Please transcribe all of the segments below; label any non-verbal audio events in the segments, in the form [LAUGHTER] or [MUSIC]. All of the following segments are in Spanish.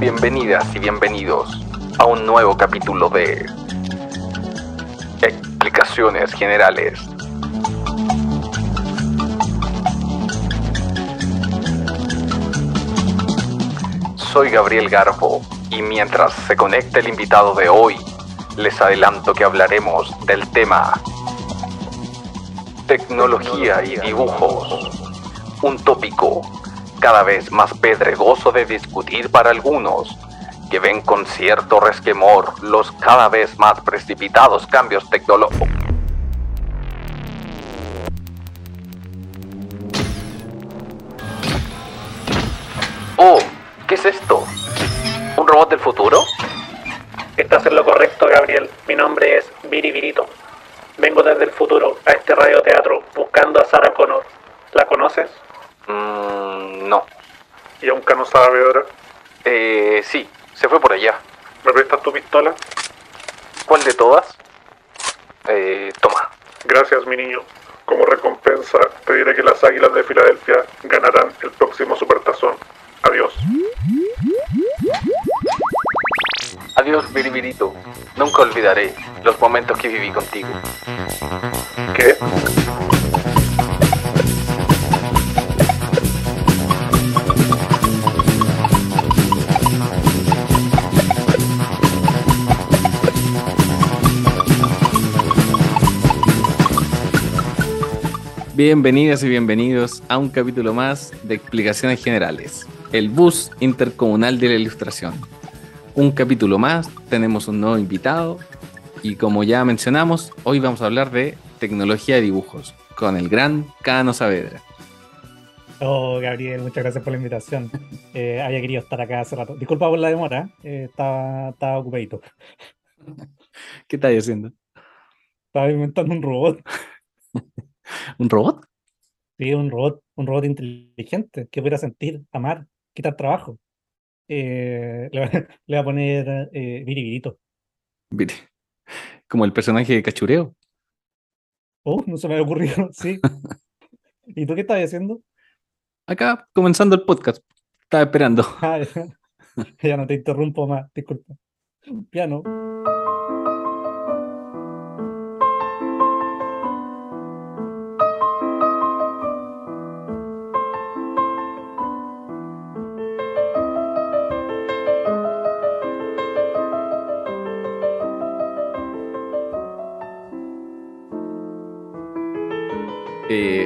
Bienvenidas y bienvenidos a un nuevo capítulo de Generales. Soy Gabriel Garbo y mientras se conecta el invitado de hoy, les adelanto que hablaremos del tema tecnología y dibujos. Un tópico cada vez más pedregoso de discutir para algunos, que ven con cierto resquemor los cada vez más precipitados cambios tecnológicos. Olvidaré los momentos que viví contigo. ¿Qué? Bienvenidas y bienvenidos a un capítulo más de Explicaciones Generales, el bus intercomunal de la ilustración. Un capítulo más, tenemos un nuevo invitado y como ya mencionamos, hoy vamos a hablar de tecnología de dibujos con el gran Cano Saavedra. Oh, Gabriel, muchas gracias por la invitación. [LAUGHS] Eh, había querido estar acá hace rato. Disculpa por la demora, eh, estaba, estaba ocupadito. [LAUGHS] ¿Qué estás haciendo? Estaba inventando un robot. [LAUGHS] ¿Un robot? Sí, un robot, un robot inteligente que pudiera sentir, amar, quitar trabajo. Eh, le, voy a poner eh, Viribirito. Mire, Como el personaje de Cachureo. Oh, no se me había ocurrido, [LAUGHS] sí. ¿Y tú qué estabas haciendo? Acá, comenzando el podcast. Estaba esperando. Ah, ya, [LAUGHS] ya no te interrumpo más, disculpa. Piano.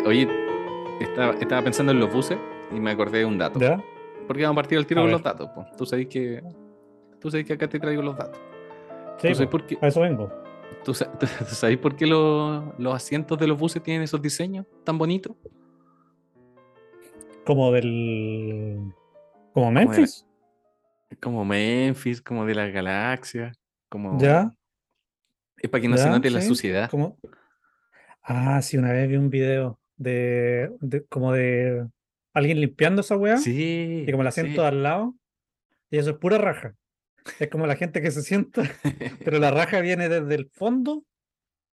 Oye, estaba, estaba pensando en los buses y me acordé de un dato. ¿Ya? Porque vamos a partir al tiro A con ver. los datos. po. Tú sabes que. Tú sabes que acá te traigo los datos. Sí, ¿Tú sabes po, por qué, a eso vengo. tú [LAUGHS] tú sabes por qué los, los asientos de los buses tienen esos diseños tan bonitos? Como del. Como la- Memphis. Como Memphis, como de las galaxias. Como... Ya. Es para que no se note la suciedad. como- Ah, sí, una vez vi un video de, de- como de alguien limpiando esa weá Sí. y como el asiento sí. al lado y eso es pura raja. Es como la gente que se sienta, [LAUGHS] pero la raja viene desde el fondo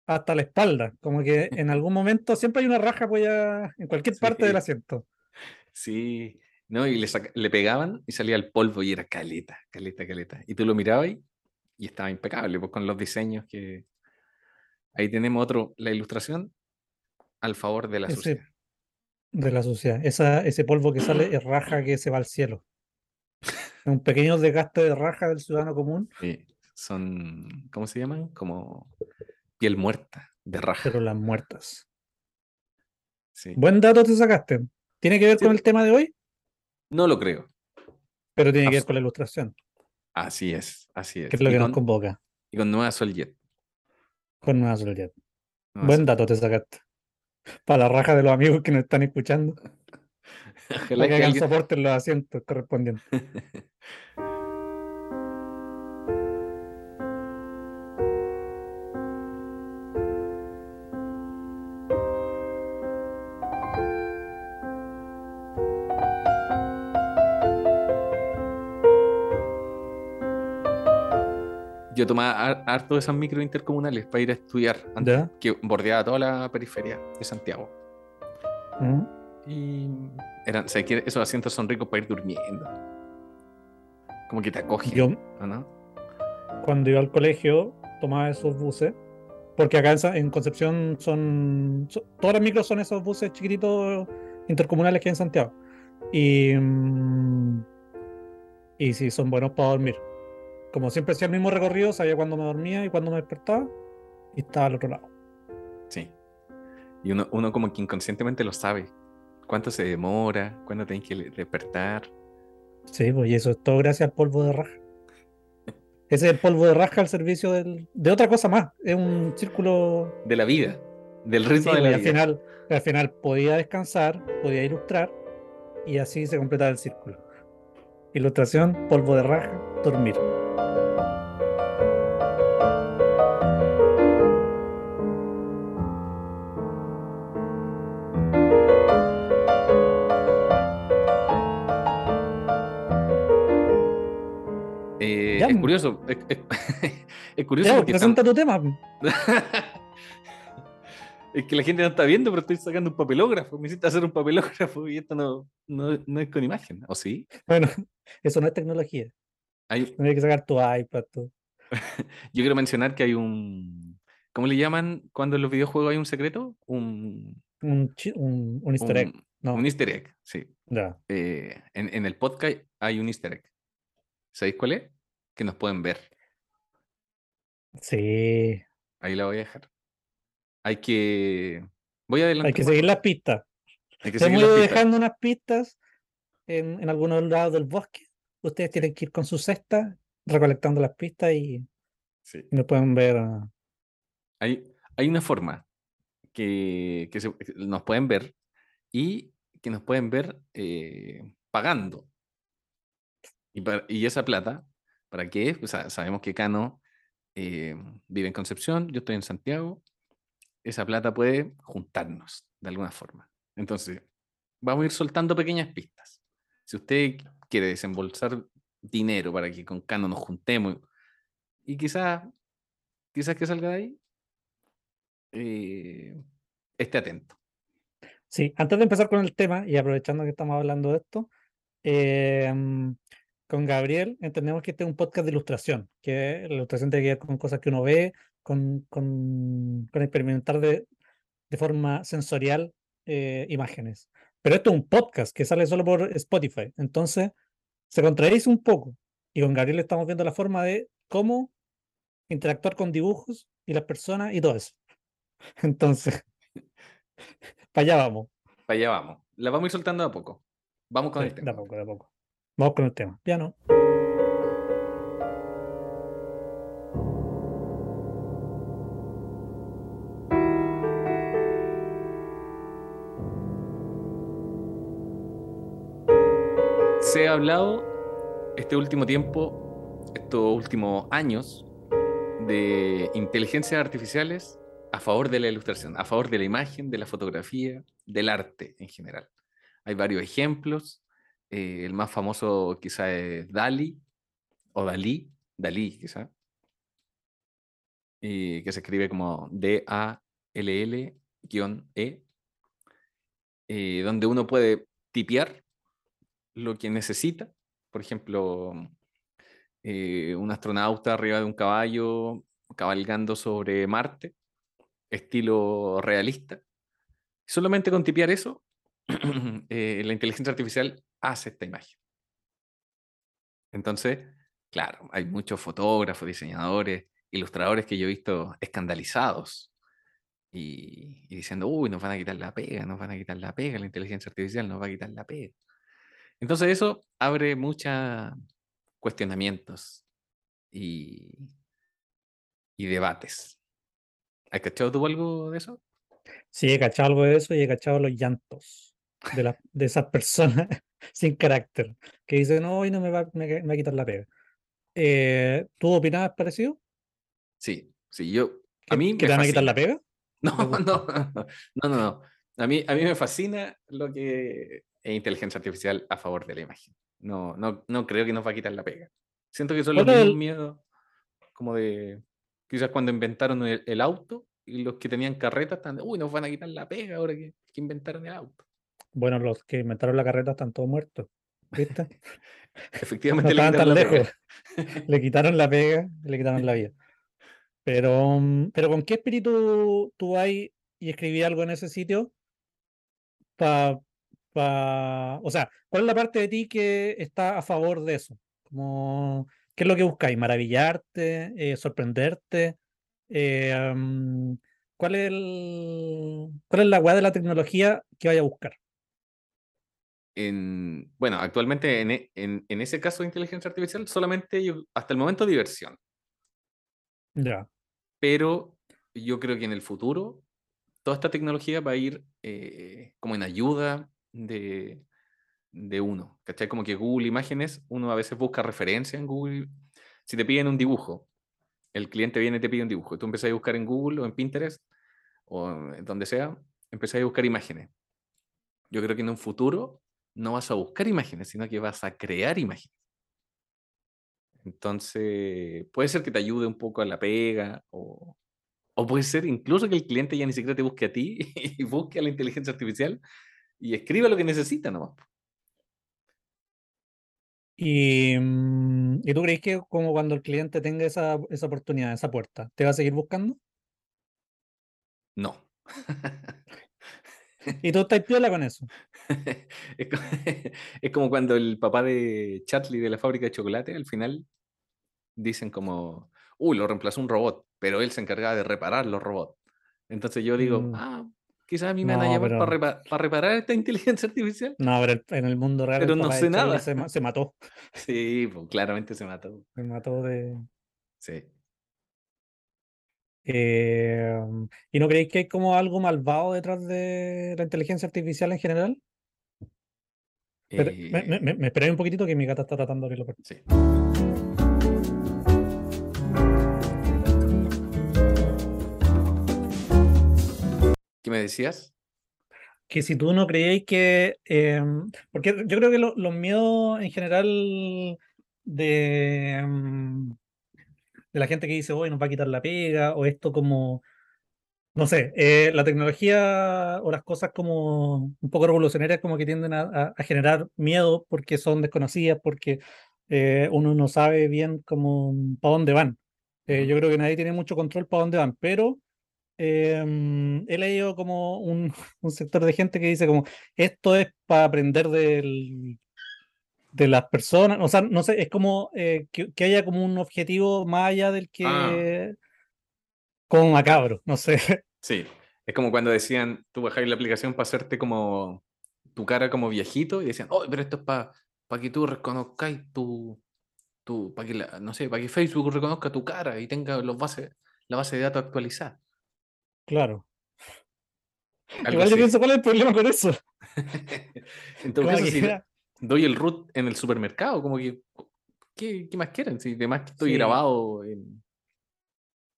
hasta la espalda. Como que en algún momento siempre hay una raja pues, ya en cualquier [LAUGHS] parte del asiento. Sí. No, y le, le pegaban y salía el polvo y era caleta, caleta, caleta. Y tú lo mirabas y, y estaba impecable, pues con los diseños que. Ahí tenemos otro, la ilustración al favor de la Ese-. De la suciedad. Esa, ese polvo que sale es raja que se va al cielo. Un pequeño desgaste de raja del ciudadano común, Sí, son, ¿cómo se llaman? Como piel muerta de raja. pero las muertas. sí. Buen dato te sacaste. ¿Tiene que ver Sí. con el tema de hoy? No lo creo. Pero tiene que ver con la ilustración, Así es, así es. que es lo y, que nos con, convoca. y con Nueva Soljet. Con Nueva. Nueva Buen Sol- dato te sacaste. Para la raja de los amigos que nos están escuchando. [LAUGHS] Ojalá que que hagan alguien- soporte en los asientos correspondientes. [LAUGHS] yo tomaba har- harto de esas micro intercomunales para ir a estudiar, antes, ¿Ya? que bordeaba toda la periferia de Santiago. ¿Mm? Y eran, esos asientos son ricos para ir durmiendo. Como que te acogen, Yo, ¿o no? cuando iba al colegio, tomaba esos buses, porque acá en, Concepción son, so- todas las micros son esos buses chiquititos intercomunales que hay en Santiago. Y, mm, y sí, son buenos para dormir. Como siempre hacía el mismo recorrido, sabía cuándo me dormía y cuándo me despertaba, y estaba al otro lado. Sí. Y uno, uno como que inconscientemente lo sabe. ¿Cuánto se demora? ¿Cuándo tenés que despertar? Sí, pues y eso es todo gracias al polvo de raja. [LAUGHS] Ese es el polvo de raja al servicio del- de otra cosa más. Es un círculo De la vida, del Sí, ritmo de la y al vida. final, al final podía descansar, podía ilustrar y así se completaba el círculo. Ilustración, polvo de raja, dormir. Curioso. Es, es- [LAUGHS] es curioso porque presenta estamos- tu tema. [LAUGHS] es que la gente no está viendo, pero estoy sacando un papelógrafo. Me hiciste hacer un papelógrafo y esto no, no, no es con imagen. ¿O sí? Bueno, [LAUGHS] eso no es tecnología. Hay, Tendría que sacar tu iPad. tu- yo quiero mencionar que hay un. ¿Cómo le llaman cuando en los videojuegos hay un secreto? Un, Un, un, un easter egg. un- No, un easter egg, sí. ya. Eh, en, en el podcast hay un easter egg. ¿Sabéis cuál es? Que nos pueden ver. Sí, Ahí la voy a dejar. Hay que. Voy a adelantar. hay que seguir las pistas. Hay que hemos ido dejando unas pistas en, en algunos lados del bosque. Ustedes tienen que ir con su cesta recolectando las pistas y, Sí. y nos pueden ver. ah, Hay, hay una forma que, que se- que nos pueden ver y que nos pueden ver eh, pagando. Y, y esa plata, ¿para qué? Sabemos que Cano eh, vive en Concepción, yo estoy en Santiago. Esa plata puede juntarnos de alguna forma. Entonces, vamos a ir soltando pequeñas pistas. Si usted quiere desembolsar dinero para que con Cano nos juntemos y quizás, quizás que salga de ahí, eh, esté atento. Sí, antes de empezar con el tema y aprovechando que estamos hablando de esto, eh, con Gabriel entendemos que este es un podcast de ilustración, que la ilustración tiene que ver con cosas que uno ve, con, con, con experimentar de, de forma sensorial eh, imágenes. Pero esto es un podcast que sale solo por Spotify, entonces se contradice un poco. Y con Gabriel estamos viendo la forma de cómo interactuar con dibujos y las personas y todo eso. [LAUGHS] Entonces, [LAUGHS] para allá vamos. Para allá vamos. La vamos a ir soltando de a poco. Vamos con Sí, el de tema. a poco, de a poco. Vamos con el tema. Piano. Se ha hablado este último tiempo, estos últimos años, de inteligencias artificiales a favor de la ilustración, a favor de la imagen, de la fotografía, del arte en general. Hay varios ejemplos. Eh, el más famoso quizá es Dali o Dalí, Dalí quizá, y que se escribe como D-A-L-L-E, eh, donde uno puede tipear lo que necesita. Por ejemplo, eh, un astronauta arriba de un caballo cabalgando sobre Marte, estilo realista. Solamente con tipear eso, [CLEARS THROAT] eh, la inteligencia artificial hace esta imagen. Entonces, claro, hay muchos fotógrafos, diseñadores, ilustradores que yo he visto escandalizados y, diciendo, uy, nos van a quitar la pega, nos van a quitar la pega, la inteligencia artificial nos va a quitar la pega. Entonces eso abre muchos cuestionamientos y, y debates. ¿Has cachado tú algo de eso? Sí, he cachado algo de eso y he cachado los llantos de, la, de esas personas [LAUGHS] sin carácter que dicen, no, hoy no me va, me, me va a quitar la pega. Eh, ¿tú opinabas parecido? Sí, sí, yo... ¿Que, A mí que me te van a quitar la pega? [LAUGHS] No, no, no, no, no. A mí, a mí me fascina lo que es inteligencia artificial a favor de la imagen. No, no, no creo que nos va a quitar la pega. Siento que son los mismos el- miedos. como de quizás cuando inventaron el, el auto y los que tenían carretas están, de, uy, nos van a quitar la pega ahora que, que inventaron el auto. Bueno, los que inventaron la carreta están todos muertos. ¿Viste? [LAUGHS] [LAUGHS] No Efectivamente, le estaban tan lejos. Le quitaron la [LAUGHS] pega, le quitaron la vida. Pero, mm, pero ¿con qué espíritu tú vas y escribí algo en ese sitio? Pa, pa- o sea, ¿cuál es la parte de ti que está a favor de eso? Como, ¿qué es lo que buscáis? ¿Maravillarte? Eh, ¿Sorprenderte? Eh, mm, ¿cuál es el, cuál es la weá de la tecnología que vaya a buscar? En, bueno, actualmente en, e- en- en ese caso de inteligencia artificial, solamente yo- hasta el momento diversión. Ya. Pero yo creo que en el futuro toda esta tecnología va a ir eh, como en ayuda de, de uno. ¿Cachai? Como que Google Imágenes, uno a veces busca referencia en Google. Si te piden un dibujo, el cliente viene y te pide un dibujo, tú empezás a buscar en Google o en Pinterest o en donde sea, empezás a buscar imágenes. Yo creo que en un futuro no vas a buscar imágenes, sino que vas a crear imágenes. Entonces, puede ser que te ayude un poco a la pega, o, o puede ser incluso que el cliente ya ni siquiera te busque a ti [LAUGHS] y busque a la inteligencia artificial y escriba lo que necesita nomás. Y, mm, ¿y tú crees que como cuando el cliente tenga esa, esa oportunidad, esa puerta, ¿te va a seguir buscando? No. [LAUGHS] Y tú estás piola con eso. [LAUGHS] es, co- [LAUGHS] es como cuando el papá de Chatley de la fábrica de chocolate al final dicen como, uy, lo reemplazó un robot, pero él se encargaba de reparar los robots. Entonces yo digo, Mm. ah, quizás a mí me van a No, llamar pero- para, repa- para reparar esta [LAUGHS] inteligencia artificial. No, pero en el mundo real Pero no sé Charlie nada. Se, se mató. Sí, pues claramente se mató. Se mató de. Sí. Eh, ¿y no creéis que hay como algo malvado detrás de la inteligencia artificial en general? Espera, me, me, Eh, me- me esperáis un poquitito que mi gata está tratando de abrir la puerta. sí. ¿Qué me decías? que si tú no creéis que, em, porque yo creo que lo- los miedos en general de, em, de la gente que dice, hoy nos va a quitar la pega, o esto como, no sé, eh, la tecnología o las cosas como un poco revolucionarias como que tienden a, generar miedo porque son desconocidas, porque eh, uno no sabe bien cómo, para dónde van. Eh, yo creo que nadie tiene mucho control para dónde van, pero em, he leído como un, [LAUGHS] un sector de gente que dice como esto es para aprender del, de las personas, o sea, no sé, es como eh, que, que haya como un objetivo más allá del que Ah. como macabro, no sé. [LAUGHS] Sí, es como cuando decían, tú bajáis la aplicación para hacerte como tu cara como viejito y decían, oh, pero esto es para que tú reconozcáis tu, tu para que, la- no sé, para que Facebook reconozca tu cara y tenga los bases, la base de datos actualizada. Claro. Algo Igual yo así. pienso, ¿cuál es el problema con eso? [LAUGHS] En [LAUGHS] todo caso, que si doy el root en el supermercado, como que, ¿qué, qué más quieren? Si además que estoy Sí. grabado en...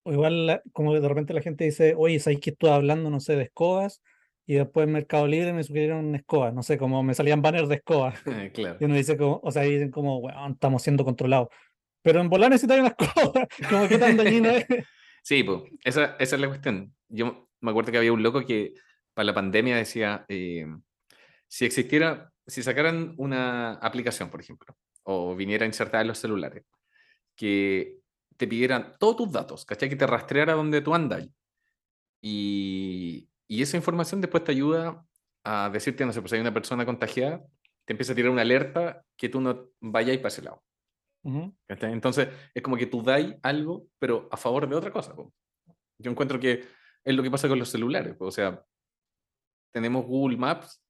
O igual la- como de repente la gente dice, oye, ¿sabéis que estoy hablando, no sé, de escobas? Y después en Mercado Libre me sugirieron escobas, no sé, como me salían banners de escobas. [LAUGHS] claro. Y uno dice como, o sea, dicen como, weón, estamos siendo controlados. Pero en volar necesitan una escoba, [LAUGHS] como que tan dañino es. Sí, pues, esa, esa es la cuestión. Yo me acuerdo que había un loco que para la pandemia decía, eh, si existiera, si sacaran una aplicación, por ejemplo, o viniera insertada en los celulares, que te pidieran todos tus datos, ¿cachai? Que te rastreara donde tú andas. Y, y esa información después te ayuda a decirte, no sé, pues hay una persona contagiada, te empieza a tirar una alerta que tú no vayas para ese lado. Entonces, es como que tú dais algo, pero a favor de otra cosa. po. Yo encuentro que es lo que pasa con los celulares. po. O sea, tenemos Google Maps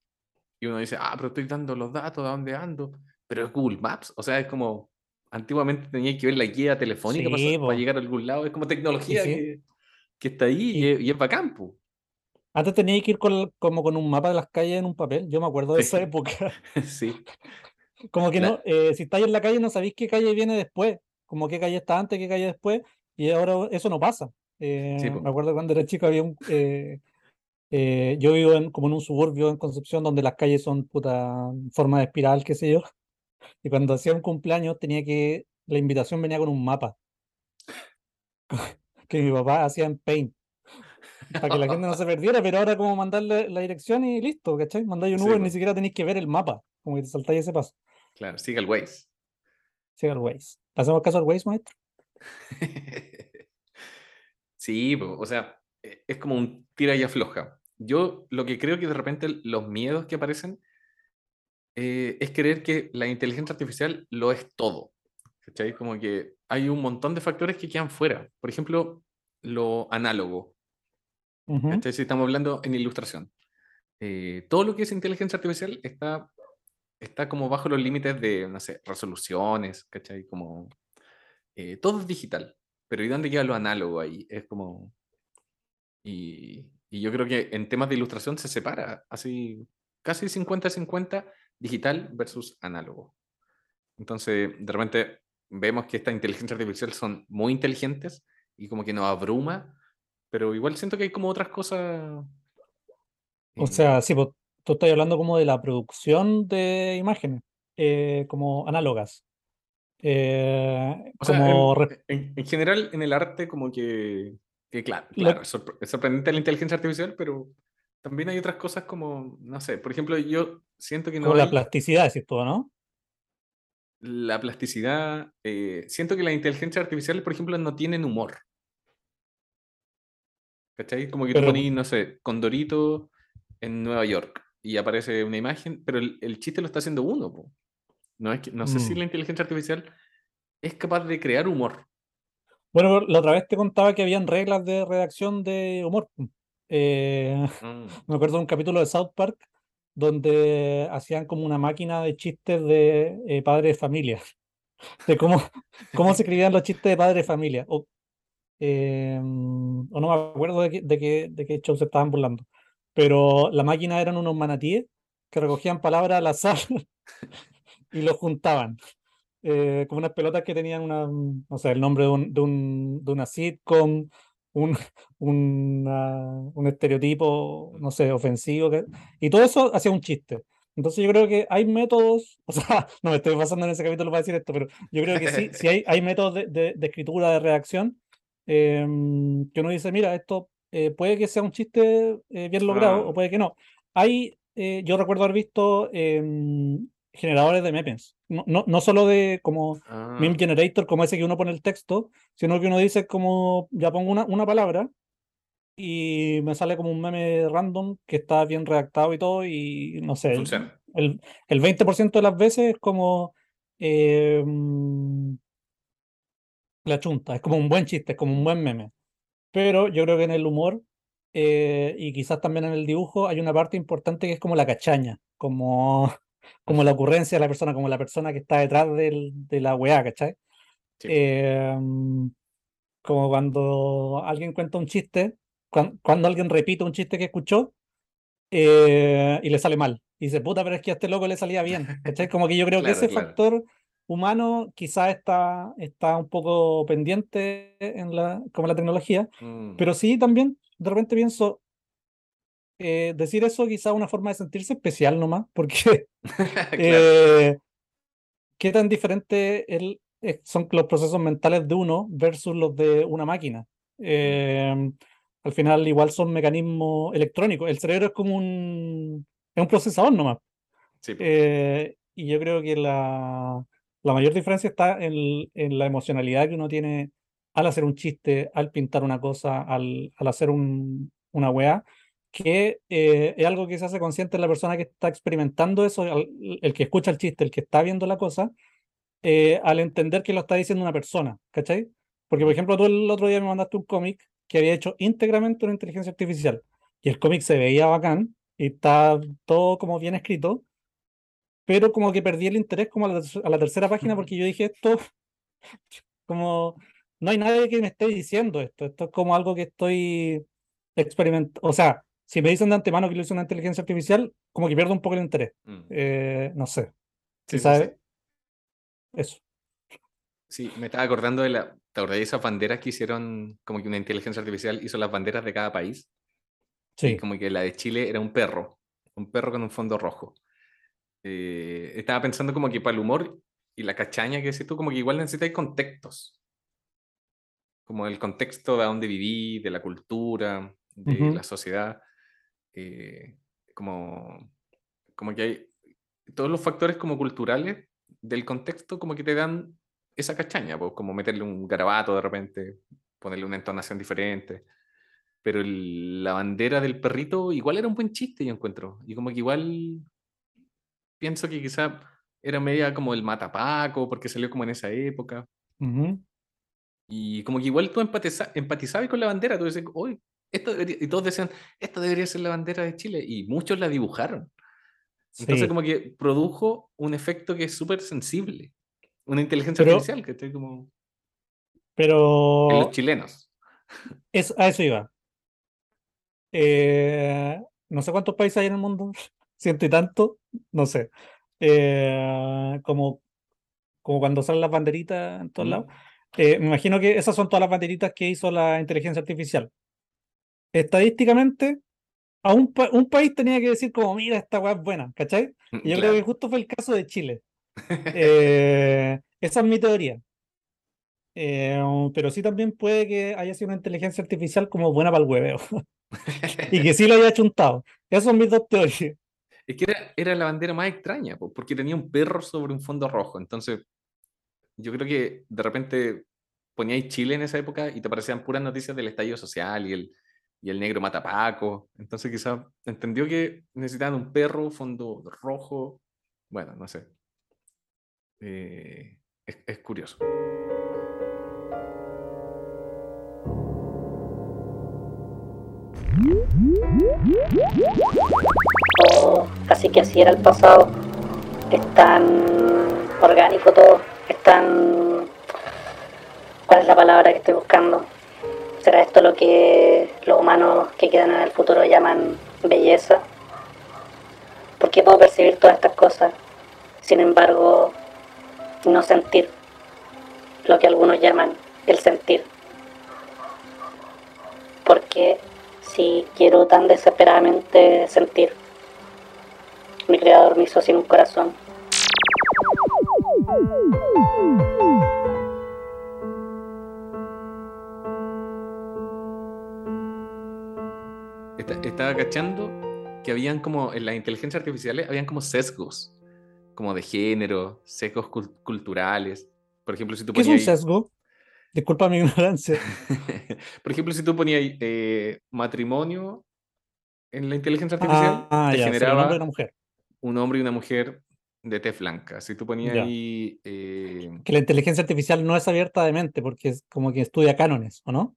y uno dice, ah, pero estoy dando los datos de dónde ando, pero es Google Maps. O sea, es como, antiguamente tenías que ver la guía telefónica para, Sí, para po. llegar a algún lado. Es como tecnología sí. que, que está ahí y, es, y es bacán. po. Antes tenía que ir con, como con un mapa de las calles en un papel. Yo me acuerdo de esa [LAUGHS] Sí. época. [LAUGHS] sí, Como que no, eh, si estáis en la calle no sabéis qué calle viene después. Como qué calle está antes, qué calle después. Y ahora eso no pasa. Eh, me acuerdo cuando era chico había un... eh, eh, yo vivo en, como en un suburbio en Concepción donde las calles son puta forma de espiral, qué sé yo. [LAUGHS] Y cuando hacía un cumpleaños tenía que... La invitación venía con un mapa. [LAUGHS] que mi papá hacía en Paint. Para que la gente no se [LAUGHS] perdiera, pero ahora como mandarle la dirección y listo, ¿cachai? Mandáis un Sí, Uber, po. ni siquiera tenéis que ver el mapa, como que te saltáis ese paso. Claro, siga el Waze. Siga el Waze. ¿Le hacemos caso al Waze, maestro? Sí, po, o sea, eh, es como un tira y afloja. Yo lo que creo que de repente los miedos que aparecen eh, es creer que la inteligencia artificial lo es todo. ¿Cachai? Como que hay un montón de factores que quedan fuera. Por ejemplo, lo análogo. Ujú. ¿cachai? Si estamos hablando en ilustración. Eh, todo lo que es inteligencia artificial está, está como bajo los límites de, no sé, resoluciones, ¿cachai? Como, eh, todo es digital, pero ¿y dónde queda lo análogo ahí? Es como... Y, y yo creo que en temas de ilustración se separa, así casi 50-50 digital versus análogo. Entonces, de repente vemos que esta [LAUGHS] inteligencia artificial son muy inteligentes y como que nos abruma, pero igual siento que hay como otras cosas. O sea, sí, pues, tú estás hablando como de la producción de imágenes, eh, como análogas. Eh, o sea, como en, en- en general en el arte como que, que claro, claro, es, sorpre- es sorprendente la inteligencia artificial, pero también hay otras cosas como, no sé, por ejemplo, yo siento que no como la plasticidad, decís tú, ¿no? la plasticidad, eh, siento que las inteligencias artificiales, por ejemplo, no tienen humor. ¿Cachai? Como que tú Pero- ponís, no sé, Condorito en Nueva York y aparece una imagen, pero el, el chiste lo está haciendo uno. po. No, es que, no sé si Mm. la inteligencia artificial es capaz de crear humor. Bueno, la otra vez te contaba que habían reglas de redacción de humor. Eh, Mm. me acuerdo de un capítulo de South Park donde hacían como una máquina de chistes de eh, padre de familia, [LAUGHS] de cómo, cómo se escribían los chistes de padre de familia. O, eh, o no me acuerdo de qué, de qué, de qué show se estaban burlando. Pero la máquina eran unos manatíes que recogían palabras al azar [LAUGHS] y los juntaban. Eh, como unas pelotas que tenían una, no sé, el nombre de, un, de, un- de una sitcom, un, [LAUGHS] una- un estereotipo, no sé, ofensivo, que- y todo eso hacía un chiste. Entonces yo creo que hay métodos, [LAUGHS] o sea, no me estoy basando en ese capítulo para decir esto, pero yo creo que sí, [LAUGHS] sí hay, hay métodos de, de- de escritura, de redacción, em, que uno dice, mira, esto eh, puede que sea un chiste eh, bien logrado Ah. o puede que no. Hay, eh, yo recuerdo haber visto em, generadores de memes, no, no, no solo de como Ah, meme generator como ese que uno pone el texto, sino que uno dice como, ya pongo una, una palabra y me sale como un meme random que está bien redactado y todo y no sé, funciona. el, el 20% de las veces es como eh, la chunta, es como un buen chiste, es como un buen meme. Pero yo creo que en el humor eh, y quizás también en el dibujo hay una parte importante que es como la cachaña, como, como la ocurrencia de la persona, como la persona que está detrás del- de la weá, ¿cachai? Sí. Eh, como cuando alguien cuenta un chiste, cuan- cuando, alguien repite un chiste que escuchó eh, y le sale mal. Y dice, puta, pero es que a este loco le salía bien. ¿cachai? Como que yo creo que ese claro. factor humano quizás está, está un poco pendiente en la, como la tecnología, Mm. pero sí también de repente pienso, eh, decir eso quizás una forma de sentirse especial nomás, porque [LAUGHS] Claro. eh, qué tan diferente el- eh, son los procesos mentales de uno versus los de una máquina. Eh, al final igual son mecanismos electrónicos. El cerebro es como un, es un procesador nomás. Sí. Eh, y yo creo que la, la mayor diferencia está en, en la emocionalidad que uno tiene al hacer un chiste, al pintar una cosa, al, al hacer un- una weá, que eh, es algo que se hace consciente en la persona que está experimentando eso, al- el, que escucha el chiste, el que está viendo la cosa, eh, al entender que lo está diciendo una persona, ¿cachai? Porque, por ejemplo, tú el otro día me mandaste un cómic que había hecho íntegramente una inteligencia artificial, y el cómic se veía bacán, y está todo como bien escrito, pero como que perdí el interés como a la, a la tercera página porque yo dije esto [LAUGHS] como no hay nadie que me esté diciendo esto, esto es como algo que estoy experimentando, o sea, si me dicen de antemano que lo hizo una inteligencia artificial, como que pierdo un poco el interés, Mm. Eh, no sé, Sí, sí. eso. Sí, me estaba acordando de la. ¿Te acordás de esas banderas que hicieron como que una inteligencia artificial hizo las banderas de cada país? Y Sí, como que la de Chile era un perro, un perro con un fondo rojo. Eh, estaba pensando como que para el humor y la cachaña que decís tú, como que igual necesitáis contextos. como el contexto de dónde viví, de la cultura, de Ujú. la sociedad, eh, como, como que hay todos los factores como culturales del contexto como que te dan esa cachaña, pues, como meterle un garabato de repente, ponerle una entonación diferente. Pero el- la bandera del perrito igual era un buen chiste, yo encuentro. Y como que igual pienso que quizá era media como el matapaco, porque salió como en esa época. Y como que igual tú empatiza- empatizabas con la bandera, tú decías, uy, esto debería-", y todos decían, esta debería ser la bandera de Chile, y muchos la dibujaron. Entonces Sí, como que produjo un efecto que es súper sensible, una inteligencia Pero- artificial que esté como en los pero chilenos. es, a eso iba. Eh, no sé cuántos países hay en el mundo, [LAUGHS] ciento y tanto, no sé. Eh, como, como cuando salen las banderitas en todos Mm. lados. Eh, me imagino que esas son todas las banderitas que hizo la inteligencia artificial. Estadísticamente, a un, pa- un país tenía que decir como, mira, esta weá es buena, ¿cachai? Y yo creo que Claro. justo fue el caso de Chile. [LAUGHS] Eh, esa es mi teoría. Eh, pero sí también puede que haya sido una inteligencia artificial como buena para el hueveo [LAUGHS] y que sí lo haya chuntado. Esas son mis dos teorías. Es que era, era la bandera más extraña, po, porque tenía un perro sobre un fondo rojo. Entonces, yo creo que de repente poníais Chile en esa época y te aparecían puras noticias del estallido social y el, y el negro matapaco. Entonces, quizás entendió que necesitaban un perro, fondo rojo. Bueno, no sé. Eh, es, es curioso. Oh, así que así era el pasado. Es tan orgánico todo. Es tan... ¿Cuál es la palabra que estoy buscando? ¿Será esto lo que los humanos que quedan en el futuro llaman belleza? ¿Por qué puedo percibir todas estas cosas? Sin embargo, no sentir lo que algunos llaman el sentir. Porque si quiero tan desesperadamente sentir, mi creador me hizo sin un corazón. Estaba cachando que habían como, en las inteligencias artificiales, habían como sesgos, como de género, sesgos cul- culturales. Por ejemplo, si tú ¿Qué es un ponías... sesgo? Disculpa mi ignorancia. [LAUGHS] Por ejemplo, si tú ponías eh, matrimonio en la inteligencia artificial, Ah, te ya, ser un generaba hombre y una mujer. un hombre y una mujer de tez blanca. Si tú ponías Ya. ahí... eh, Que la inteligencia artificial no es abierta de mente porque es como que estudia cánones, ¿o no?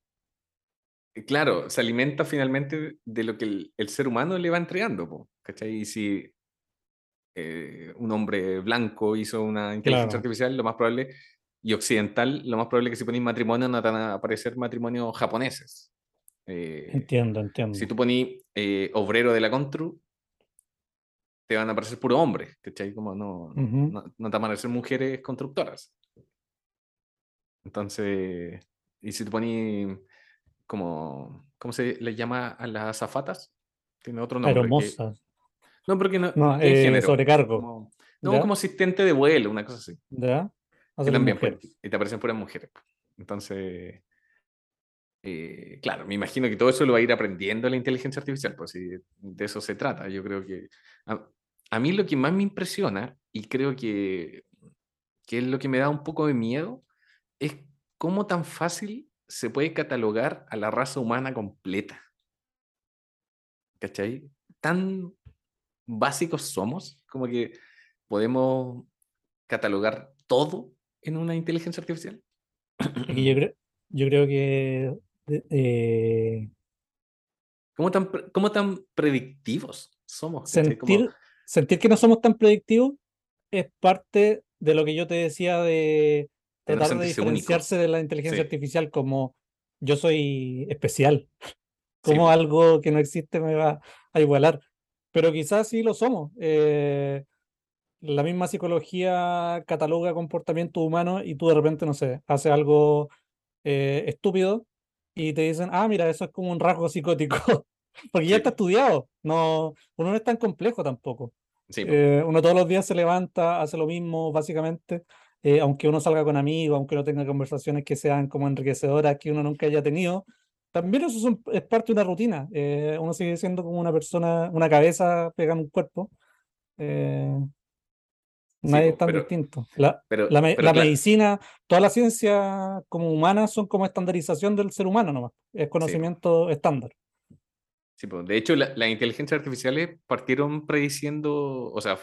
Claro, se alimenta finalmente de lo que el, el ser humano le va entregando, ¿cachai? Y si eh, un hombre blanco hizo una inteligencia Claro. artificial, lo más probable, y occidental, lo más probable es que si ponéis matrimonio no te van a aparecer matrimonios japoneses. Eh, Entiendo, entiendo. si tú ponís eh, obrero de la Contru, te van a aparecer puro hombres, ¿cachai? Como no, Ujú. no, no te van a aparecer mujeres constructoras. Entonces, y si tú ponís como, ¿cómo se le llama a las azafatas? Tiene otro nombre. que- Aeromosas. no, porque no, No, ¿qué eh, sobrecargo. Como- no, ¿Ya? como asistente de vuelo, una cosa así. ¿Ya? Que Hacer también, y te aparecen puras mujeres. pues. Entonces, eh, claro, me imagino que todo eso lo va a ir aprendiendo la inteligencia artificial, pues si de eso se trata. Yo creo que a, a mí lo que más me impresiona y creo que, que es lo que me da un poco de miedo es cómo tan fácil se puede catalogar a la raza humana completa. ¿Cachai? Tan básicos somos como que podemos catalogar todo en una inteligencia artificial. Que yo creo, yo creo que eh, ¿Cómo tan, cómo tan predictivos somos? ¿cachai? Como- sentir, sentir que no somos tan predictivos es parte de lo que yo te decía de tratar de sentirse único. diferenciarse de la inteligencia Sí. artificial como yo soy especial, [LAUGHS] Sí, como po. algo que no existe me va a igualar. Pero quizás sí lo somos. eh, la misma psicología cataloga comportamientos humanos y tú de repente, no sé, haces algo eh, estúpido y te dicen, ah, mira, eso es como un rasgo psicótico. [LAUGHS] Porque ya Sí, está po. estudiado. No, uno no es tan complejo tampoco. Sí, po. Eh, uno todos los días se levanta, hace lo mismo, básicamente. Eh, aunque uno salga con amigos, aunque uno tenga conversaciones que sean como enriquecedoras que uno nunca haya tenido, también eso son- es parte de una rutina. eh, uno sigue siendo como una persona, una cabeza pegada en un cuerpo. eh, Sí, nadie es tan pero- distinto. La, Pero, la, me- pero la cla- medicina, toda la ciencia como humana son como estandarización del ser humano nomás. Es conocimiento estándar. Sí, pues, de hecho, la- las inteligencias artificiales partieron prediciendo, o sea,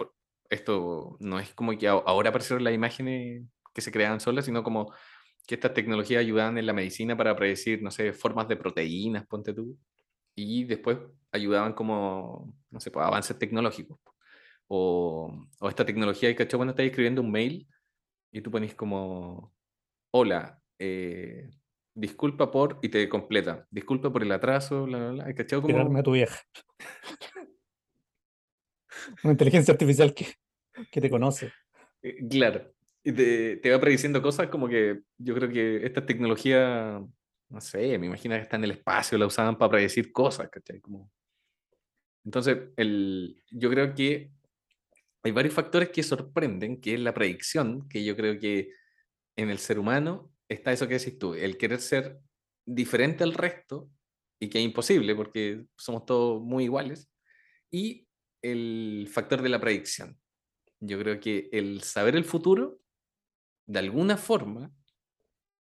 esto no es como que ahora aparecieron las imágenes que se creaban solas, sino como que estas tecnologías ayudaban en la medicina para predecir, no sé, formas de proteínas, ponte tú, y después ayudaban como, no sé, pues, avances tecnológicos. O, o esta tecnología, ¿cachai? Cuando estás escribiendo un mail y tú pones como, hola, eh, disculpa por, y te completa, disculpa por el atraso, bla, bla, bla, ¿cachai? Como, Tirarme a tu vieja. [LAUGHS] Una inteligencia artificial que, que te conoce. Eh, Claro, y te, te va prediciendo cosas como que yo creo que esta tecnología, no sé, me imagino que está en el espacio, la usaban para predecir cosas, ¿cachai? Como... Entonces, el, yo creo que hay varios factores que sorprenden, que es la predicción, que yo creo que en el ser humano está eso que decís tú, el querer ser diferente al resto, y que es imposible porque somos todos muy iguales, y el factor de la predicción. Yo creo que el saber el futuro, de alguna forma,